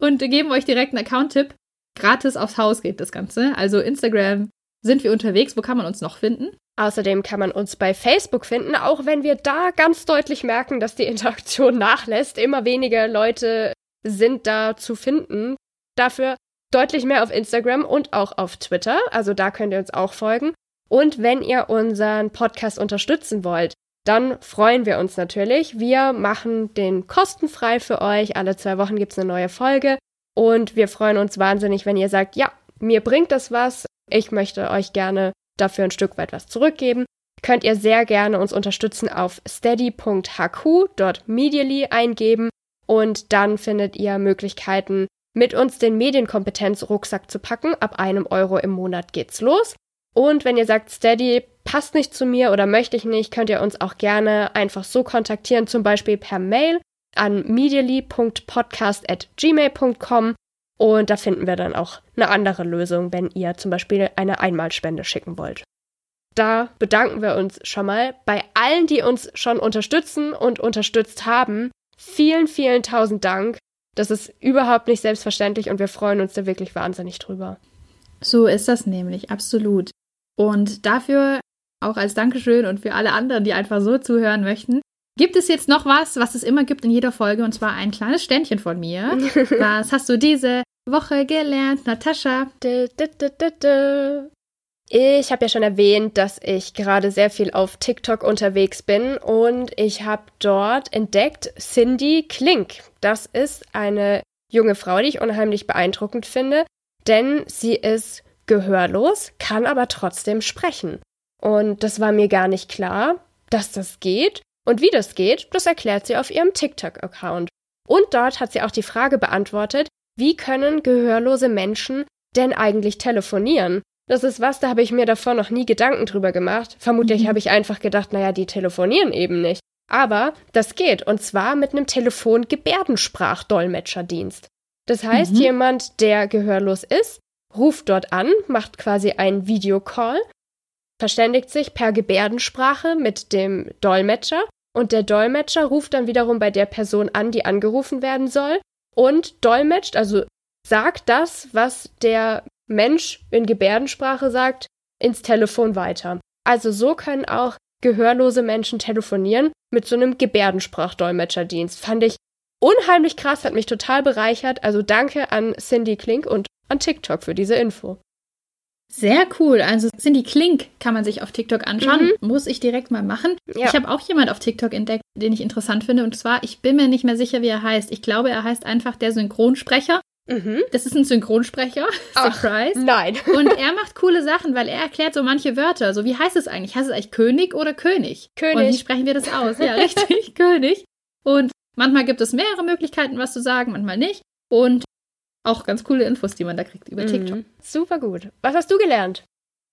B: und geben euch direkt einen Account-Tipp. Gratis aufs Haus geht das Ganze. Also Instagram sind wir unterwegs. Wo kann man uns noch finden?
A: Außerdem kann man uns bei Facebook finden, auch wenn wir da ganz deutlich merken, dass die Interaktion nachlässt. Immer weniger Leute sind da zu finden. Dafür deutlich mehr auf Instagram und auch auf Twitter. Also da könnt ihr uns auch folgen. Und wenn ihr unseren Podcast unterstützen wollt, dann freuen wir uns natürlich. Wir machen den kostenfrei für euch. Alle zwei Wochen gibt es eine neue Folge. Und wir freuen uns wahnsinnig, wenn ihr sagt, ja, mir bringt das was. Ich möchte euch gerne dafür ein Stück weit was zurückgeben. Könnt ihr sehr gerne uns unterstützen auf steady.hq, dort medially eingeben und dann findet ihr Möglichkeiten, mit uns den Medienkompetenz-Rucksack zu packen. Ab einem Euro im Monat geht's los. Und wenn ihr sagt, Steady passt nicht zu mir oder möchte ich nicht, könnt ihr uns auch gerne einfach so kontaktieren, zum Beispiel per Mail an medially.podcast.gmail.com und da finden wir dann auch eine andere Lösung, wenn ihr zum Beispiel eine Einmalspende schicken wollt. Da bedanken wir uns schon mal bei allen, die uns schon unterstützen und unterstützt haben. Vielen, vielen tausend Dank. Das ist überhaupt nicht selbstverständlich und wir freuen uns da wirklich wahnsinnig drüber.
B: So ist das nämlich, absolut. Und dafür auch als Dankeschön und für alle anderen, die einfach so zuhören möchten, gibt es jetzt noch was, was es immer gibt in jeder Folge, und zwar ein kleines Ständchen von mir. was hast du diese Woche gelernt, Natascha?
A: Ich habe ja schon erwähnt, dass ich gerade sehr viel auf TikTok unterwegs bin und ich habe dort entdeckt Cindy Klink. Das ist eine junge Frau, die ich unheimlich beeindruckend finde, denn sie ist gehörlos, kann aber trotzdem sprechen. Und das war mir gar nicht klar, dass das geht. Und wie das geht, das erklärt sie auf ihrem TikTok-Account. Und dort hat sie auch die Frage beantwortet, wie können gehörlose Menschen denn eigentlich telefonieren? Das ist was, da habe ich mir davor noch nie Gedanken drüber gemacht. Vermutlich mhm. habe ich einfach gedacht, naja, die telefonieren eben nicht. Aber das geht, und zwar mit einem Telefon-Gebärdensprachdolmetscherdienst. Das heißt, mhm. jemand, der gehörlos ist, ruft dort an, macht quasi einen Videocall, verständigt sich per Gebärdensprache mit dem Dolmetscher und der Dolmetscher ruft dann wiederum bei der Person an, die angerufen werden soll und dolmetscht, also sagt das, was der Mensch in Gebärdensprache sagt, ins Telefon weiter. Also so können auch gehörlose Menschen telefonieren mit so einem Gebärdensprachdolmetscherdienst. Fand ich unheimlich krass, hat mich total bereichert. Also danke an Cindy Klink und an TikTok für diese Info.
B: Sehr cool. Also Cindy Klink kann man sich auf TikTok anschauen. Mhm. Muss ich direkt mal machen. Ja. Ich habe auch jemand auf TikTok entdeckt, den ich interessant finde. Und zwar, ich bin mir nicht mehr sicher, wie er heißt. Ich glaube, er heißt einfach der Synchronsprecher. Mhm. Das ist ein Synchronsprecher.
A: Ach, Surprise. Nein.
B: Und er macht coole Sachen, weil er erklärt so manche Wörter. So, wie heißt es eigentlich? Heißt es eigentlich König oder König?
A: König.
B: Und wie sprechen wir das aus? Ja, richtig, König. Und manchmal gibt es mehrere Möglichkeiten, was zu sagen, manchmal nicht. Und auch ganz coole Infos, die man da kriegt über mhm. TikTok.
A: Super gut. Was hast du gelernt?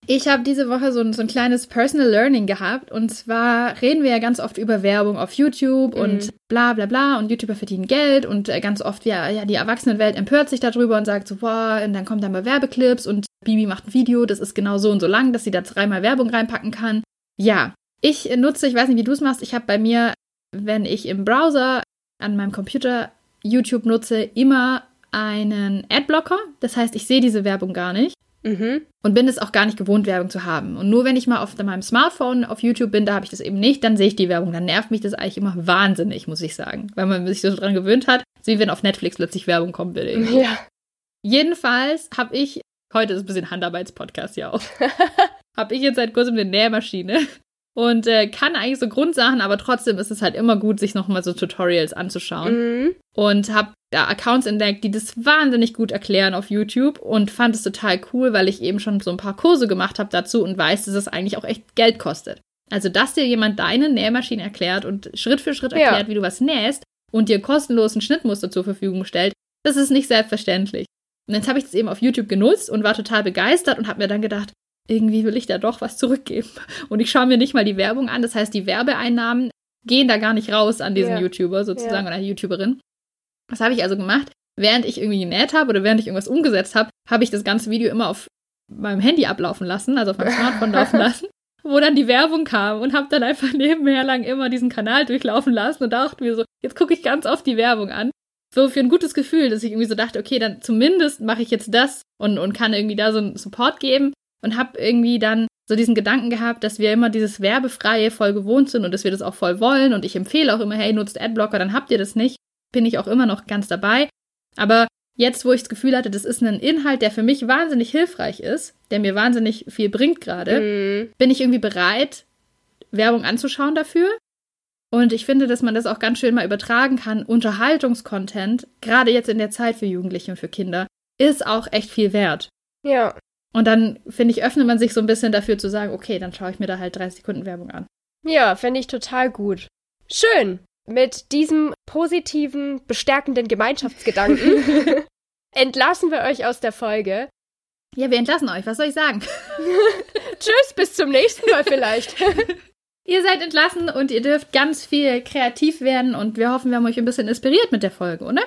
B: Ich habe diese Woche so ein, so ein kleines Personal Learning gehabt. Und zwar reden wir ja ganz oft über Werbung auf YouTube mhm. und bla bla bla. Und YouTuber verdienen Geld. Und äh, ganz oft, ja, ja, die Erwachsenenwelt empört sich darüber und sagt so, boah, und dann kommen da mal Werbeclips und Bibi macht ein Video, das ist genau so und so lang, dass sie da dreimal Werbung reinpacken kann. Ja, ich nutze, ich weiß nicht, wie du es machst, ich habe bei mir, wenn ich im Browser an meinem Computer YouTube nutze, immer einen Adblocker. Das heißt, ich sehe diese Werbung gar nicht. Mhm. Und bin es auch gar nicht gewohnt, Werbung zu haben. Und nur wenn ich mal auf meinem Smartphone auf YouTube bin, da habe ich das eben nicht, dann sehe ich die Werbung. Dann nervt mich das eigentlich immer wahnsinnig, muss ich sagen. Weil man sich so dran gewöhnt hat, so wie wenn auf Netflix plötzlich Werbung kommen würde. Ja. Jedenfalls habe ich, heute ist ein bisschen Handarbeitspodcast ja auch, habe ich jetzt seit kurzem eine Nähmaschine und äh, kann eigentlich so Grundsachen, aber trotzdem ist es halt immer gut, sich nochmal so Tutorials anzuschauen. Mhm. Und habe Accounts entdeckt, die das wahnsinnig gut erklären auf YouTube und fand es total cool, weil ich eben schon so ein paar Kurse gemacht habe dazu und weiß, dass es eigentlich auch echt Geld kostet. Also, dass dir jemand deine Nähmaschine erklärt und Schritt für Schritt erklärt, ja. wie du was nähst und dir kostenlos ein Schnittmuster zur Verfügung stellt, das ist nicht selbstverständlich. Und jetzt habe ich das eben auf YouTube genutzt und war total begeistert und habe mir dann gedacht, irgendwie will ich da doch was zurückgeben. Und ich schaue mir nicht mal die Werbung an. Das heißt, die Werbeeinnahmen gehen da gar nicht raus an diesen ja. YouTuber sozusagen ja. oder YouTuberin. Was habe ich also gemacht? Während ich irgendwie genäht habe oder während ich irgendwas umgesetzt habe, habe ich das ganze Video immer auf meinem Handy ablaufen lassen, also auf meinem Smartphone laufen lassen, wo dann die Werbung kam und habe dann einfach nebenher lang immer diesen Kanal durchlaufen lassen und dachte mir so, jetzt gucke ich ganz oft die Werbung an. So für ein gutes Gefühl, dass ich irgendwie so dachte, okay, dann zumindest mache ich jetzt das und, und kann irgendwie da so einen Support geben und habe irgendwie dann so diesen Gedanken gehabt, dass wir immer dieses Werbefreie voll gewohnt sind und dass wir das auch voll wollen und ich empfehle auch immer, hey, nutzt Adblocker, dann habt ihr das nicht. Bin ich auch immer noch ganz dabei. Aber jetzt, wo ich das Gefühl hatte, das ist ein Inhalt, der für mich wahnsinnig hilfreich ist, der mir wahnsinnig viel bringt gerade, mhm. bin ich irgendwie bereit, Werbung anzuschauen dafür. Und ich finde, dass man das auch ganz schön mal übertragen kann. Unterhaltungskontent, gerade jetzt in der Zeit für Jugendliche und für Kinder, ist auch echt viel wert.
A: Ja.
B: Und dann, finde ich, öffnet man sich so ein bisschen dafür zu sagen, okay, dann schaue ich mir da halt 30 Sekunden Werbung an.
A: Ja, finde ich total gut. Schön. Mit diesem positiven, bestärkenden Gemeinschaftsgedanken entlassen wir euch aus der Folge.
B: Ja, wir entlassen euch. Was soll ich sagen?
A: Tschüss, bis zum nächsten Mal vielleicht.
B: ihr seid entlassen und ihr dürft ganz viel kreativ werden und wir hoffen, wir haben euch ein bisschen inspiriert mit der Folge, oder?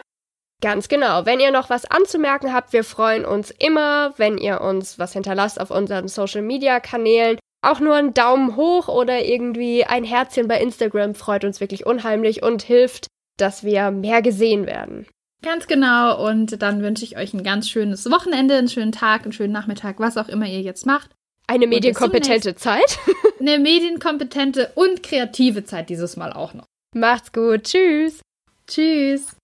A: Ganz genau. Wenn ihr noch was anzumerken habt, wir freuen uns immer, wenn ihr uns was hinterlasst auf unseren Social Media Kanälen. Auch nur ein Daumen hoch oder irgendwie ein Herzchen bei Instagram freut uns wirklich unheimlich und hilft, dass wir mehr gesehen werden.
B: Ganz genau. Und dann wünsche ich euch ein ganz schönes Wochenende, einen schönen Tag, einen schönen Nachmittag, was auch immer ihr jetzt macht.
A: Eine medienkompetente Zeit.
B: Eine medienkompetente und kreative Zeit dieses Mal auch noch.
A: Macht's gut. Tschüss.
B: Tschüss.